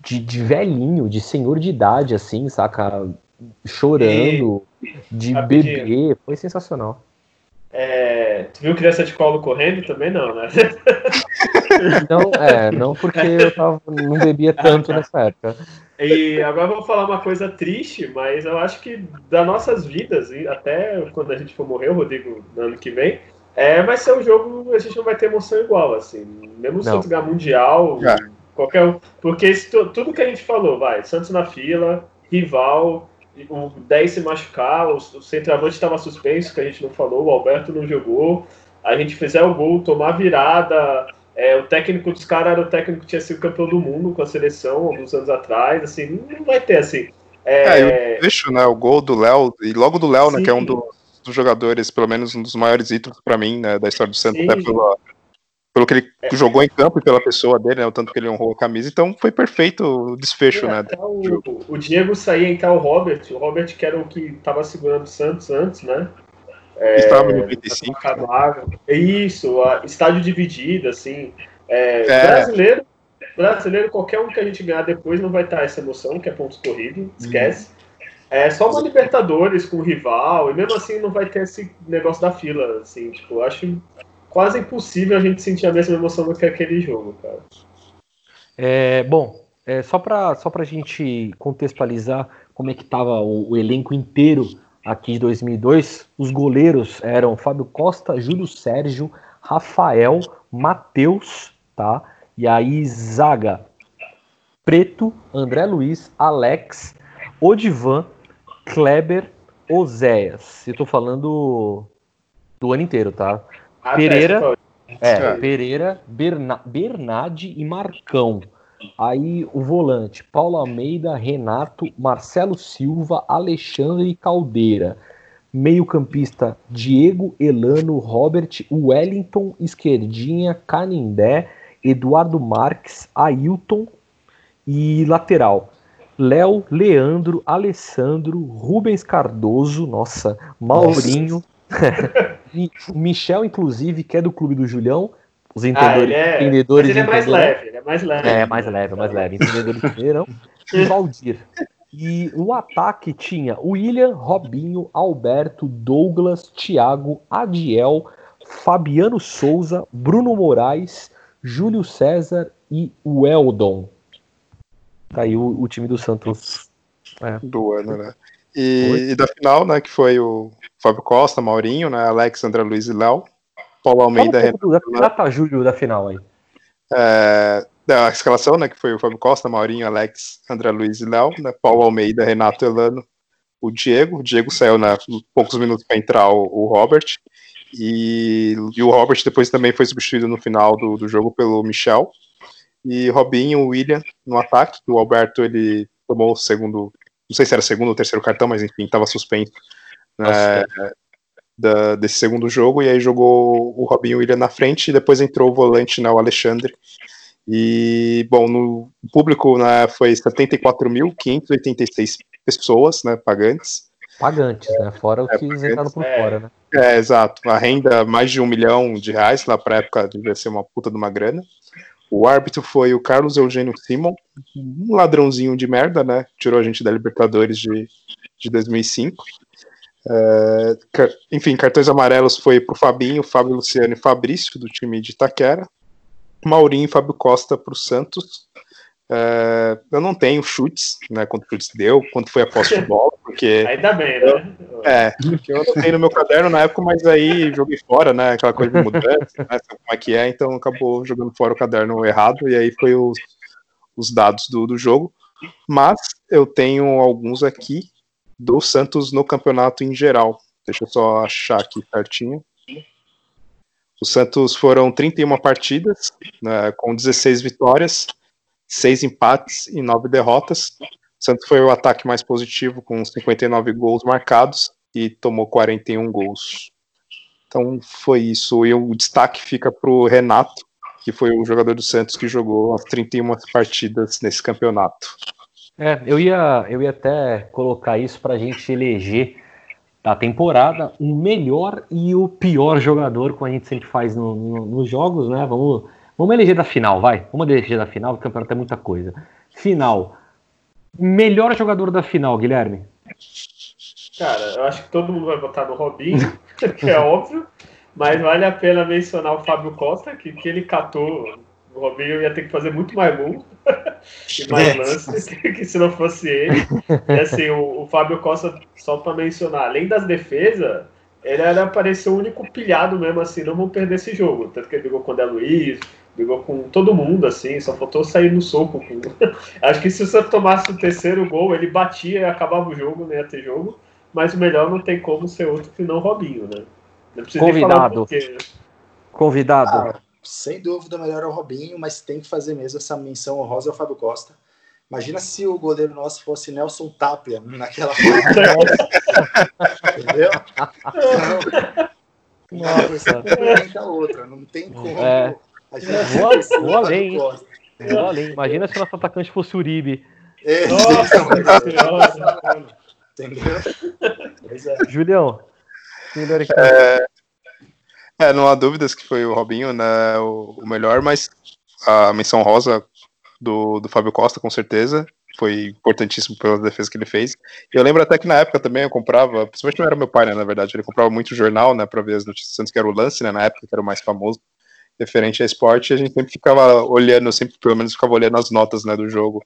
de, de velhinho, de senhor de idade, assim, saca? Chorando, de bebê, foi sensacional. É, tu viu criança de colo correndo? Também não, né? Não, é, não porque eu tava, não bebia tanto nessa época. E agora vou falar uma coisa triste, mas eu acho que das nossas vidas, até quando a gente for morrer, o Rodrigo, no ano que vem, é, vai ser um jogo, a gente não vai ter emoção igual, assim. Mesmo se Santos ganhar Mundial, é. qualquer um. Porque tudo que a gente falou, vai, Santos na fila, rival, o 10 se machucar, o, o centroavante estava suspenso, que a gente não falou, o Alberto não jogou, a gente fizer o gol, tomar virada, é, o técnico dos caras era o técnico que tinha sido campeão do mundo com a seleção alguns anos atrás, assim, não vai ter assim. É, é eu vejo, né, o gol do Léo, e logo do Léo, né, que é um dos, dos, jogadores, pelo menos um dos maiores ídolos para mim, né, da história do Santos, até pela, pelo que ele é. jogou em campo e pela pessoa dele, né, o tanto que ele honrou a camisa, então foi perfeito o desfecho, é, né. O, o, Diego saía entrar o Robert, o Robert que era o que estava segurando o Santos antes, né, é, Estava em 95. Isso, estádio dividido, assim. É, é. Brasileiro, brasileiro, qualquer um que a gente ganhar depois não vai estar essa emoção, que é pontos corridos, esquece. Hum. É só uma Libertadores com o rival, e mesmo assim não vai ter esse negócio da fila, assim, tipo, acho quase impossível a gente sentir a mesma emoção do que aquele jogo, cara. É, bom, é, só para só a gente contextualizar como é que tava o, o elenco inteiro aqui de 2002, os goleiros eram Fábio Costa, Júlio Sérgio, Rafael, Matheus, tá? E aí Zaga, Preto, André Luiz, Alex, Odivan, Kleber, Oséias. Eu tô falando do ano inteiro, tá? Ah, Pereira, é, Pereira, Berna, Bernardi e Marcão. Aí o volante, Paulo Almeida, Renato, Marcelo Silva, Alexandre Caldeira. Meio-campista, Diego, Elano, Robert, Wellington, Esquerdinha, Canindé, Eduardo Marques, Ailton. E lateral. Léo, Leandro, Alessandro, Rubens Cardoso, nossa, Maurinho, Michel, inclusive, que é do clube do Julião. Os entendedores, ah, é... entendedores ele é mais leve, ele é mais leve. É, mais leve, mais leve. Entendedores entenderam. E Valdir. E o ataque tinha William, Robinho, Alberto, Douglas, Thiago, Adiel, Fabiano Souza, Bruno Moraes, Júlio César e Weldon. Tá aí o, o time do Santos. É. Do ano, né? E, e, da final, né, que foi o Fábio Costa, Maurinho, né, Alex, André Luiz e Léo, Paulo Almeida... Fala um Renato, Júlio da final aí. É, da escalação, né, que foi o Fábio Costa, Maurinho, Alex, André Luiz e Léo, né, Paulo Almeida, Renato Elano, o Diego, o Diego saiu né, poucos minutos para entrar o, o Robert, e, e, o Robert depois também foi substituído no final do, do jogo pelo Michel, e Robinho, William no ataque, o Alberto ele tomou o segundo, não sei se era segundo ou terceiro cartão, mas enfim, estava suspenso né, da, desse segundo jogo, e aí jogou o Robinho William na frente, e depois entrou o volante, né, o Alexandre, e, bom, no público né, foi 74.586 pessoas, né, pagantes. Pagantes, né, fora o é, que entraram por é, fora, né. É, exato, a renda mais de um milhão de reais, lá pra época devia ser uma puta de uma grana. O árbitro foi o Carlos Eugênio Simon, um ladrãozinho de merda, né? Tirou a gente da Libertadores de, de 2005. É, enfim, cartões amarelos foi pro Fabinho, Fábio Luciano e Fabrício, do time de Itaquera. Maurinho e Fábio Costa pro Santos. É, eu não tenho chutes, né? Quanto chutes deu, quanto foi a posse de bola, porque. Ainda bem, né? É, eu anotei no meu caderno na época, mas aí joguei fora, né? Aquela coisa de mudança, né? Como é que é, então acabou jogando fora o caderno errado, e aí foi os, os dados do, do jogo. Mas eu tenho alguns aqui do Santos no campeonato em geral. Deixa eu só achar aqui certinho. O Santos foram 31 partidas, né, com 16 vitórias, seis empates e nove derrotas. O Santos foi o ataque mais positivo, com 59 gols marcados e tomou 41 gols. Então foi isso. E o destaque fica para o Renato, que foi o jogador do Santos que jogou as 31 partidas nesse campeonato. É, eu ia, eu ia até colocar isso para a gente eleger da temporada o melhor e o pior jogador, como a gente sempre faz no, no, nos jogos, né? Vamos Vamos eleger da final, vai. Vamos eleger da final, o campeonato é muita coisa. Final. Melhor jogador da final, Guilherme? Cara, eu acho que todo mundo vai votar no Robinho, que é óbvio, mas vale a pena mencionar o Fábio Costa, que, que ele catou. O Robinho ia ter que fazer muito mais gol e mais é. lances que, se não fosse ele. E assim, o, o Fábio Costa, só para mencionar, além das defesas, ele era parecer o único pilhado mesmo, assim, não vão perder esse jogo. Tanto que ele brigou com o André Luiz, brigou com todo mundo, assim, só faltou sair no soco. Com... Acho que se você tomasse o terceiro gol, ele batia e acabava o jogo, não ia ter jogo. Mas o melhor não tem como ser outro que não Robinho, né? Não Convidado. Um né? Convidado. Ah, sem dúvida, melhor é o Robinho, mas tem que fazer mesmo essa menção honrosa ao Fábio Costa. Imagina se o goleiro nosso fosse Nelson Tapia naquela Entendeu? Nossa. Uma a outra, não tem como. É. Vou, vou além, Vou além. Imagina se o nosso atacante fosse Uribe. É, Nossa, Entendeu? É. Julião, é, é, não há dúvidas que foi o Robinho, né, o, o melhor, mas a menção rosa do, do Fábio Costa, com certeza. Foi importantíssimo pela defesa que ele fez. E eu lembro até que na época também eu comprava, principalmente não era meu pai, né, na verdade, ele comprava muito jornal, né, para ver as notícias antes que era o lance, né, na época que era o mais famoso, referente a esporte, a gente sempre ficava olhando, sempre pelo menos ficava olhando as notas, né, do jogo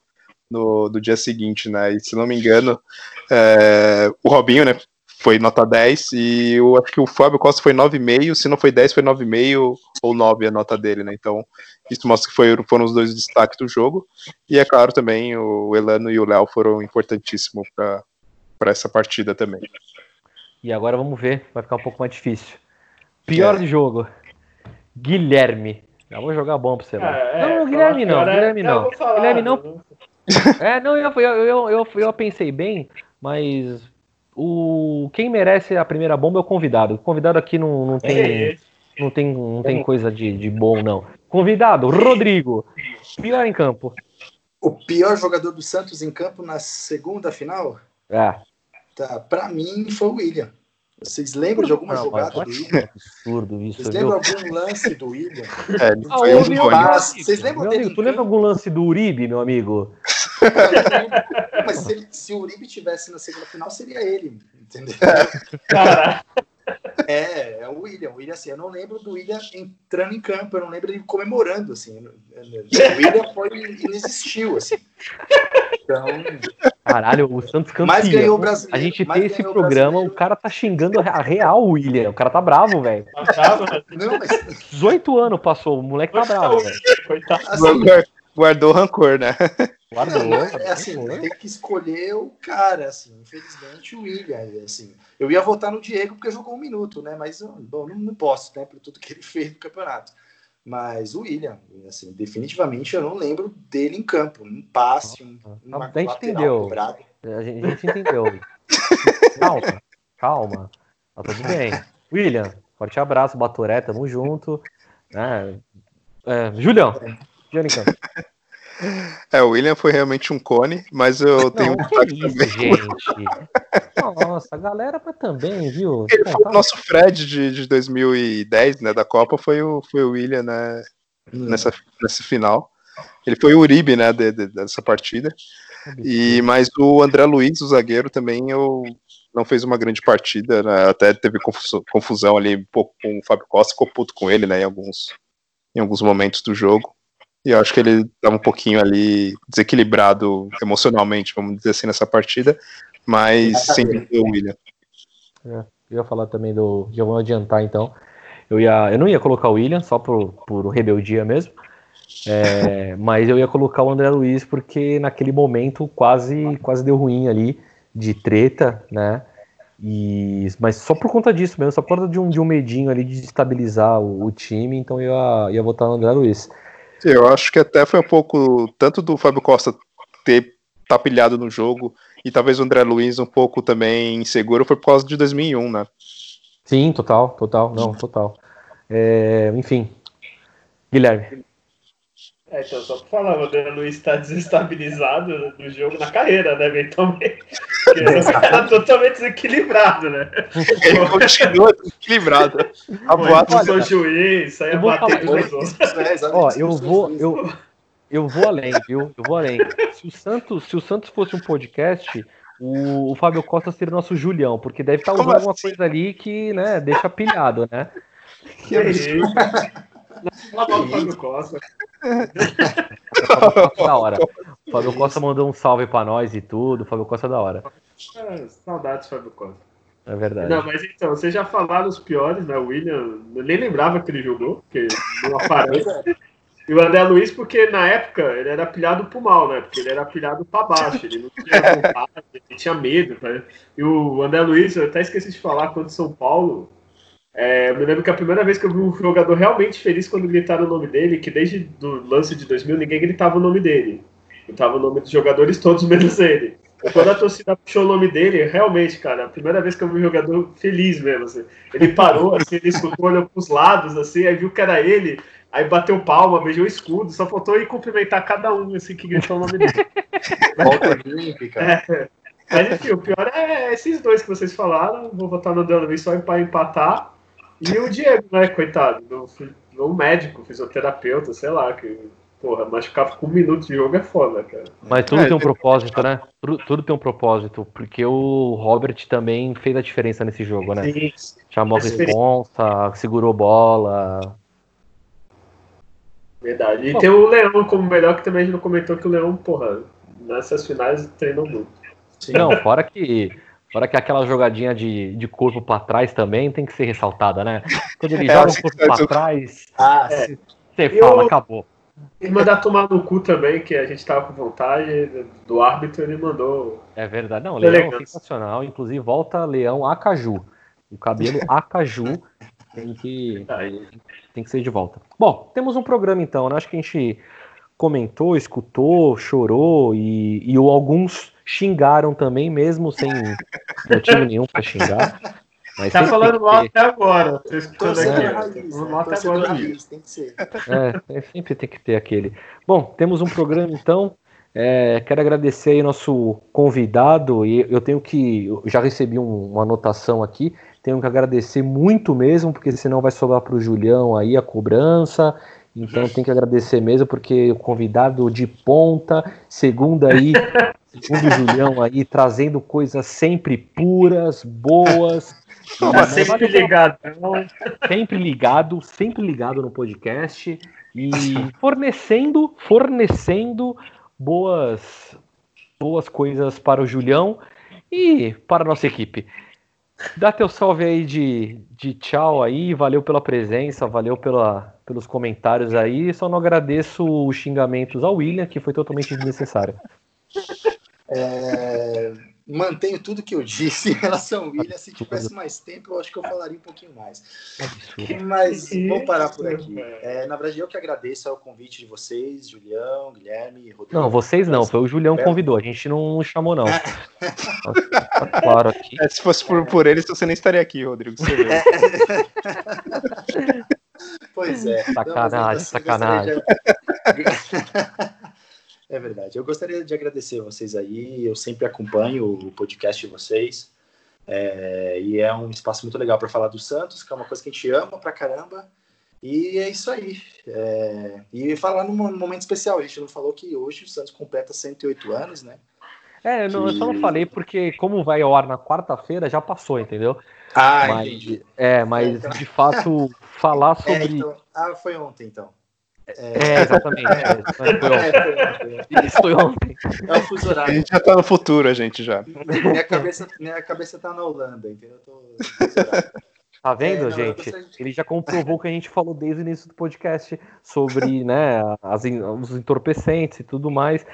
no, do dia seguinte, né, e se não me engano, é, o Robinho, né, foi nota 10 e eu acho que o Fábio Costa foi 9,5, se não foi 10 foi 9,5 ou 9 a nota dele, né? Então, isso mostra que foi, foram os dois destaques do jogo. E é claro também o Elano e o Léo foram importantíssimos para essa partida também. E agora vamos ver, vai ficar um pouco mais difícil. Pior é. do jogo. Guilherme. Já vou jogar bom pra você lá. É, não, Guilherme não, Guilherme não. Guilherme não. É, não, eu, eu, eu, eu, eu pensei bem, mas o quem merece a primeira bomba é o convidado. O convidado aqui não, não tem. É não tem, não tem coisa de, de bom, não. Convidado, Rodrigo. Pior em campo. O pior jogador do Santos em campo na segunda final? É. Tá, pra mim foi o William. Vocês lembram de alguma Não, jogada mas do William? absurdo isso, Vocês viu? lembram algum lance do William? É, ele Ah, foi ô, um Vocês lembram meu dele amigo, tu lembra algum lance do Uribe, meu amigo? Mas se, ele- se o Uribe tivesse na segunda final, seria ele, entendeu? Cara, É, é o William. O William, assim, eu não lembro do William entrando em campo, eu não lembro ele comemorando, assim. O William foi, inexistiu, assim. Então, Caralho, o Santos campeão. Mas ganhou o brasileiro, A gente tem esse o programa, brasileiro. o cara tá xingando a real o William. O cara tá bravo, velho. achava, não, mas 18 anos passou, o moleque tá bravo, velho. coitado. assim, Guardou rancor, né? Guardou. Não, é assim, tem que escolher o cara, assim, infelizmente o William, assim. Eu ia votar no Diego porque jogou um minuto, né? Mas bom, não, não posso, né? Por tudo que ele fez no campeonato. Mas o William, assim, definitivamente eu não lembro dele em campo. Um passe, um, uma A gente lateral entendeu. cobrada. A gente, a gente entendeu. calma, calma. Tá tudo bem. William, forte abraço, Batoré, tamo junto. É, é, Julião, Julião em campo. É, o William foi realmente um cone, mas eu tenho um Não, que destaque isso, também. gente. Nossa, a galera pra também, viu? Ele foi tá- o nosso Fred de, de 2010, né, da Copa, foi o, foi o William, né, nessa, nessa final. Ele foi o Uribe, né, de- de- dessa partida. E, mas o André Luiz, o zagueiro, também eu, não fez uma grande partida, né, até teve confusão, confusão ali um pouco com o Fábio Costa, ficou puto com ele, né, em alguns, em alguns momentos do jogo. E eu acho que ele estava um pouquinho ali desequilibrado emocionalmente, vamos dizer assim, nessa partida, mas sem dúvida o William. Eu ia falar também do. Já vou adiantar então. Eu, ia, eu não ia colocar o William, só por, por rebeldia mesmo. É, mas eu ia colocar o André Luiz porque naquele momento quase, quase deu ruim ali de treta, né? E, mas só por conta disso mesmo, só por conta de um, de um medinho ali de estabilizar o, o time, então eu ia, ia votar no André Luiz. Eu acho que até foi um pouco, tanto do Fábio Costa ter tá pilhado no jogo, e talvez o André Luiz um pouco também inseguro, foi por causa de 2001, né? Sim, total, total, não, total. É, enfim, Guilherme. É, então, só pra falar, o André Luiz tá desestabilizado no jogo, na carreira, né? Também. Porque o cara tá totalmente desequilibrado, né? Ele continua desequilibrado. A boata expulsou o juiz, saia eu vou batendo nos outros. É, exatamente. Ó, eu vou, eu, eu vou além, viu? Eu vou além. Se o Santos, se o Santos fosse um podcast, o, o Fábio Costa seria o nosso Julião, porque deve estar usando Como alguma assim? coisa ali que, né, deixa pilhado, né? Que? Fala. O Fábio Costa é da hora. O Fábio Costa mandou um salve pra nós e tudo. O Fábio Costa é da hora. Ah, saudades do Fábio Costa. É verdade. Não, mas então, vocês já falaram os piores, né? O William, eu nem lembrava que ele jogou, porque não aparece. E o André Luiz, porque na época ele era pilhado pro mal, né? Porque ele era pilhado pra baixo, ele não tinha vontade, ele tinha medo. Né? E o André Luiz, eu até esqueci de falar, quando São Paulo, é, eu me lembro que a primeira vez que eu vi um jogador realmente feliz quando gritaram o nome dele, que desde o lance de 2000 ninguém gritava o nome dele. Gritava o nome dos jogadores todos menos ele. E quando a torcida puxou o nome dele, realmente, cara, a primeira vez que eu vi um jogador feliz mesmo, assim. Ele parou, assim, ele escutou, olhou pros lados, assim, aí viu que era ele, aí bateu palma, beijou o escudo, só faltou ir cumprimentar cada um, assim, que gritou o nome dele. Volta olímpica. Mas enfim, o pior é esses dois que vocês falaram, vou votar no Dano só para empatar. E o Diego, né, coitado, do, do médico, fisioterapeuta, sei lá, que, porra, machucar com um minuto de jogo é foda, cara. Mas tudo É, tem um propósito, né? Tudo, tudo tem um propósito, porque o Robert também fez a diferença nesse jogo, né? Sim. Chamou a responsa, segurou bola. Verdade. E tem o Leão como melhor, que também a gente não comentou que o Leão, porra, nessas finais treinou muito. Sim. Não, fora que. Fora que aquela jogadinha de, de corpo pra trás também tem que ser ressaltada, né? Quando ele É, joga o corpo pra trás, Ah, É. sim. você Eu- fala, acabou. E mandar tomar no cu também, que a gente tava com vontade do árbitro, ele mandou. É verdade. Não. Leão sensacional. Inclusive, volta Leão Acaju. O cabelo Acaju tem que, tem que ser de volta. Bom, temos um programa então, né? Acho que a gente comentou, escutou, chorou e, e alguns xingaram também, mesmo sem motivo nenhum pra xingar. Mas Tá falando mal até agora. Tô escutando Torcedor aqui. raiz, né? Mal até agora. raiz, tem que ser. É, é, sempre tem que ter aquele. Bom, temos um programa então. É, quero agradecer aí nosso convidado e eu tenho que, eu já recebi um, uma anotação aqui, tenho que agradecer muito mesmo, porque senão vai sobrar para o Julião aí a cobrança. Então tem que agradecer mesmo, porque o convidado de ponta, segundo aí, segundo o Julião aí, trazendo coisas sempre puras, boas. Sempre ligado. Sempre ligado, sempre ligado no podcast e fornecendo, fornecendo boas, boas coisas para o Julião e para a nossa equipe. Dá teu salve aí de, de tchau aí, valeu pela presença, valeu pela, pelos comentários aí. Só não agradeço os xingamentos ao William, que foi totalmente desnecessário. É, mantenho tudo que eu disse em relação ao William. Se tivesse mais tempo, eu acho que eu falaria um pouquinho mais. Mas vou parar por aqui. É, na verdade, eu que agradeço ao convite de vocês, Julião, Guilherme, Rodrigo. Não, vocês não, foi o Julião que convidou, a gente não chamou, não. tá claro aqui. É, se fosse por, por eles, você nem estaria aqui, Rodrigo. Você vê. pois é. Sacanagem, Não, sacanagem. É verdade. Eu gostaria de agradecer vocês aí. Eu sempre acompanho o podcast de vocês. É, e é um espaço muito legal para falar do Santos, que é uma coisa que a gente ama pra caramba. E é isso aí. É, e falar num momento especial. A gente não falou que hoje o Santos completa 108 anos, né? É, não, eu só não falei porque, como vai ao ar na quarta-feira, já passou, entendeu? Ah, mas, entendi. É, mas Então- de fato, falar É, sobre. então- ah, foi ontem, então. É, exatamente. é. É, ontem. Isso foi ontem. É o fuso A horário. gente já tá no futuro, a gente já. Minha cabeça, minha cabeça tá na Holanda, entendeu? Eu tô. Tá vendo, É, gente? Ele já comprovou o que a gente falou desde o início do podcast sobre né, as, os entorpecentes e tudo mais.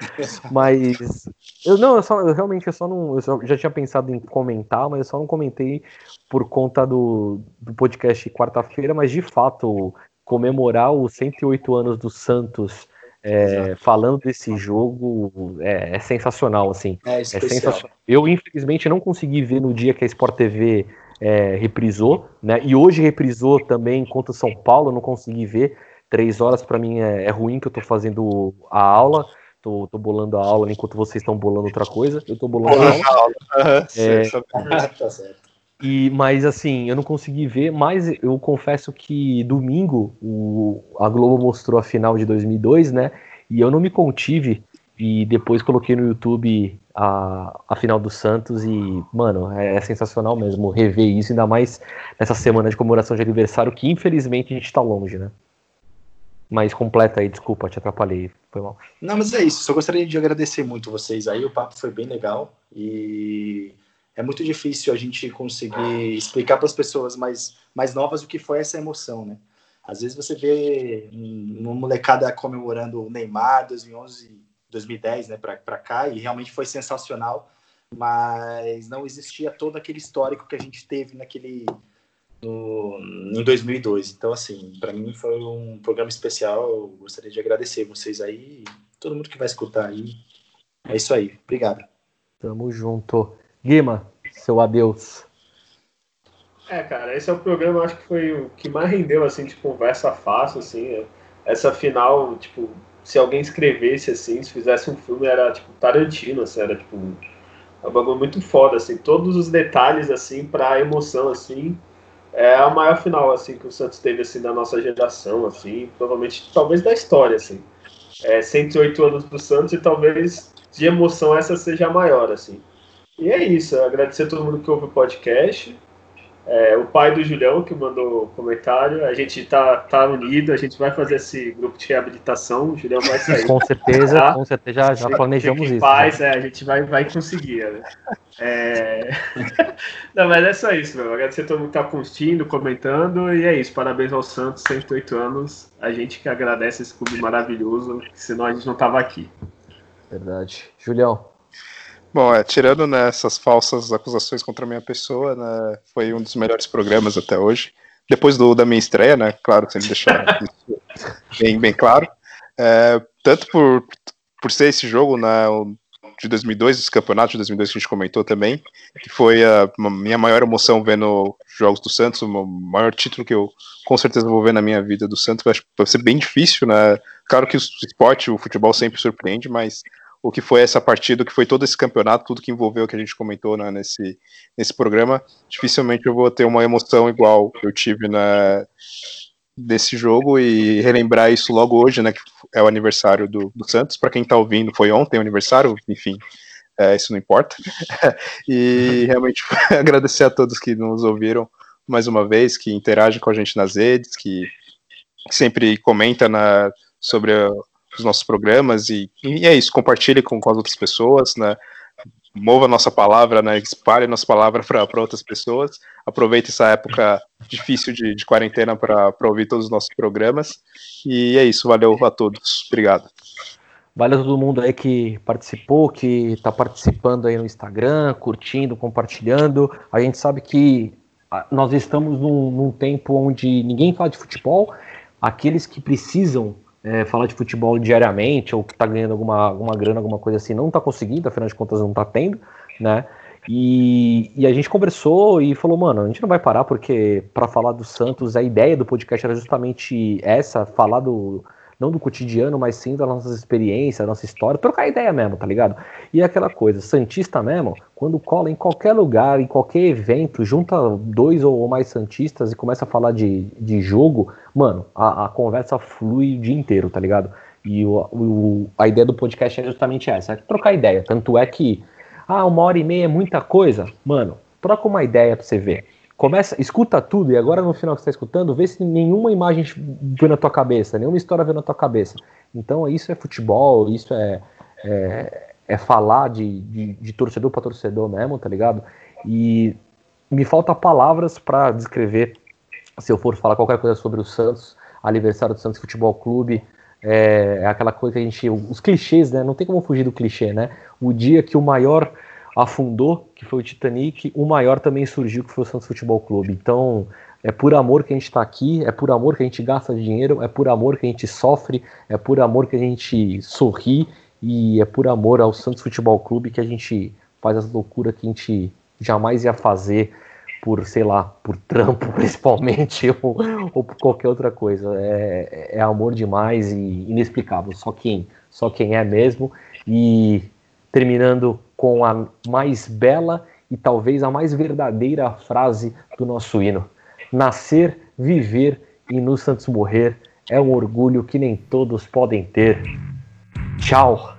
Mas eu não, eu, só, eu realmente eu só não. Eu só- já tinha pensado em comentar, mas eu só não comentei por conta do, do podcast quarta-feira, mas de fato, comemorar os 108 anos do Santos. é, falando desse jogo é, é sensacional assim É é sensacional. Eu, infelizmente, não consegui ver no dia que a Sport TV é, reprisou, né? E hoje reprisou também contra o São Paulo, eu não consegui ver. Três horas para mim é, é ruim que eu tô fazendo a aula, tô, tô bolando a aula enquanto vocês estão bolando outra coisa. Eu tô bolando a aula. É. tá certo. E, mas assim, eu não consegui ver, mas eu confesso que domingo o, a Globo mostrou a final de 2002, né? E eu não me contive e depois coloquei no YouTube a, a final do Santos e, mano, é, é sensacional mesmo rever isso, ainda mais nessa semana de comemoração de aniversário, que infelizmente a gente tá longe, né? Mas completa aí, desculpa, te atrapalhei, foi mal. Não, mas é isso. Só gostaria de agradecer muito vocês aí. O papo foi bem legal e é muito difícil a gente conseguir explicar para as pessoas mais, mais novas o que foi essa emoção, né? Às vezes você vê um- uma molecada comemorando o Neymar 2011, 2010, né, para cá e realmente foi sensacional, mas não existia todo aquele histórico que a gente teve naquele no, em 2002. Então, assim, para mim foi um programa especial. Eu gostaria de agradecer vocês aí, todo mundo que vai escutar aí. É isso aí. Obrigado. Tamo junto. Guima, seu adeus. É, cara, esse é o programa, acho que foi o que mais rendeu, assim, de conversa fácil, assim. é. Essa final, tipo, se alguém escrevesse, assim, se fizesse um filme, era, tipo, Tarantino, assim, era, tipo, um bagulho muito foda, assim. Todos os detalhes, assim, pra emoção, assim, é a maior final, assim, que o Santos teve, assim, da nossa geração, assim, provavelmente, talvez da história, assim. É, 108 anos do Santos e talvez de emoção essa seja a maior, assim. E é isso, agradecer a todo mundo que ouve o podcast. É, o pai do Julião que mandou o comentário. A gente tá, tá unido, a gente vai fazer esse grupo de reabilitação. O Julião vai sair. Com certeza, Tá? com certeza já, já planejamos Fique isso. paz, né? é, a gente vai, vai conseguir. né? É... Não, mas é só isso, meu. Agradecer a todo mundo que tá curtindo, comentando. E é isso. Parabéns ao Santos, 108 anos. A gente que agradece esse clube maravilhoso, senão a gente não tava aqui. Verdade. Julião, Bom, é, tirando né, essas falsas acusações contra a minha pessoa, né, foi um dos melhores programas até hoje. Depois do, da minha estreia, né? Claro, sem deixar bem, bem claro. É, tanto por, por ser esse jogo, né, de 2002, esse campeonato de 2002 que a gente comentou também, que foi a minha maior emoção vendo jogos do Santos, o maior título que eu com certeza vou ver na minha vida do Santos. Acho que vai ser bem difícil, né? Claro que o esporte, o futebol sempre surpreende, mas o que foi essa partida, o que foi todo esse campeonato, tudo que envolveu o que a gente comentou né, nesse, nesse programa, dificilmente eu vou ter uma emoção igual eu tive na, desse jogo e relembrar isso logo hoje, né, que é o aniversário do, do Santos. Para quem está ouvindo, foi ontem o aniversário, enfim, é, isso não importa. e realmente agradecer a todos que nos ouviram mais uma vez, que interagem com a gente nas redes, que sempre comenta na, sobre os nossos programas e, e, é isso, compartilhe com, com as outras pessoas, né? Mova a nossa palavra, né? Espalhe a nossa palavra para outras pessoas. Aproveite essa época difícil de, de quarentena para ouvir todos os nossos programas. E é isso, valeu a todos. Obrigado. Valeu a todo mundo aí que participou, que está participando aí no Instagram, curtindo, compartilhando. A gente sabe que ah, nós estamos num, num tempo onde ninguém fala de futebol. Aqueles que precisam é, falar de futebol diariamente ou que está ganhando alguma, alguma grana, alguma coisa assim, não está conseguindo, afinal de contas não está tendo, né? E, e, a gente conversou e falou, mano, a gente não vai parar porque para falar do Santos, a ideia do podcast era justamente essa, falar do, não do cotidiano, mas sim das nossas experiências, da nossa história, trocar ideia mesmo, tá ligado? E aquela coisa, Santista mesmo, quando cola em qualquer lugar, em qualquer evento, junta dois ou mais Santistas e começa a falar de, de jogo, mano, a, a conversa flui o dia inteiro, tá ligado? E o, o, a ideia do podcast é justamente essa, é trocar ideia. Tanto é que, ah, uma hora e meia é muita coisa, mano, troca uma ideia pra você ver começa, escuta tudo e agora no final que está escutando, vê se nenhuma imagem veio na tua cabeça, nenhuma história veio na tua cabeça. Então isso é futebol, isso é, é, é falar de, de, de torcedor para torcedor mesmo, tá ligado? E me falta palavras para descrever, se eu for falar qualquer coisa sobre o Santos, aniversário do Santos Futebol Clube, é, é aquela coisa que a gente, os clichês, né? Não tem como fugir do clichê, né? O dia que o maior afundou, que foi o Titanic, o maior também surgiu, que foi o Santos Futebol Clube. Então, é por amor que a gente está aqui, é por amor que a gente gasta dinheiro, é por amor que a gente sofre, é por amor que a gente sorri e é por amor ao Santos Futebol Clube que a gente faz as loucuras que a gente jamais ia fazer por, sei lá, por trampo principalmente ou, ou por qualquer outra coisa. É, é amor demais e inexplicável. Só quem, só quem é mesmo. E terminando com a mais bela e talvez a mais verdadeira frase do nosso hino: Nascer, viver e no Santos morrer é um orgulho que nem todos podem ter. Tchau!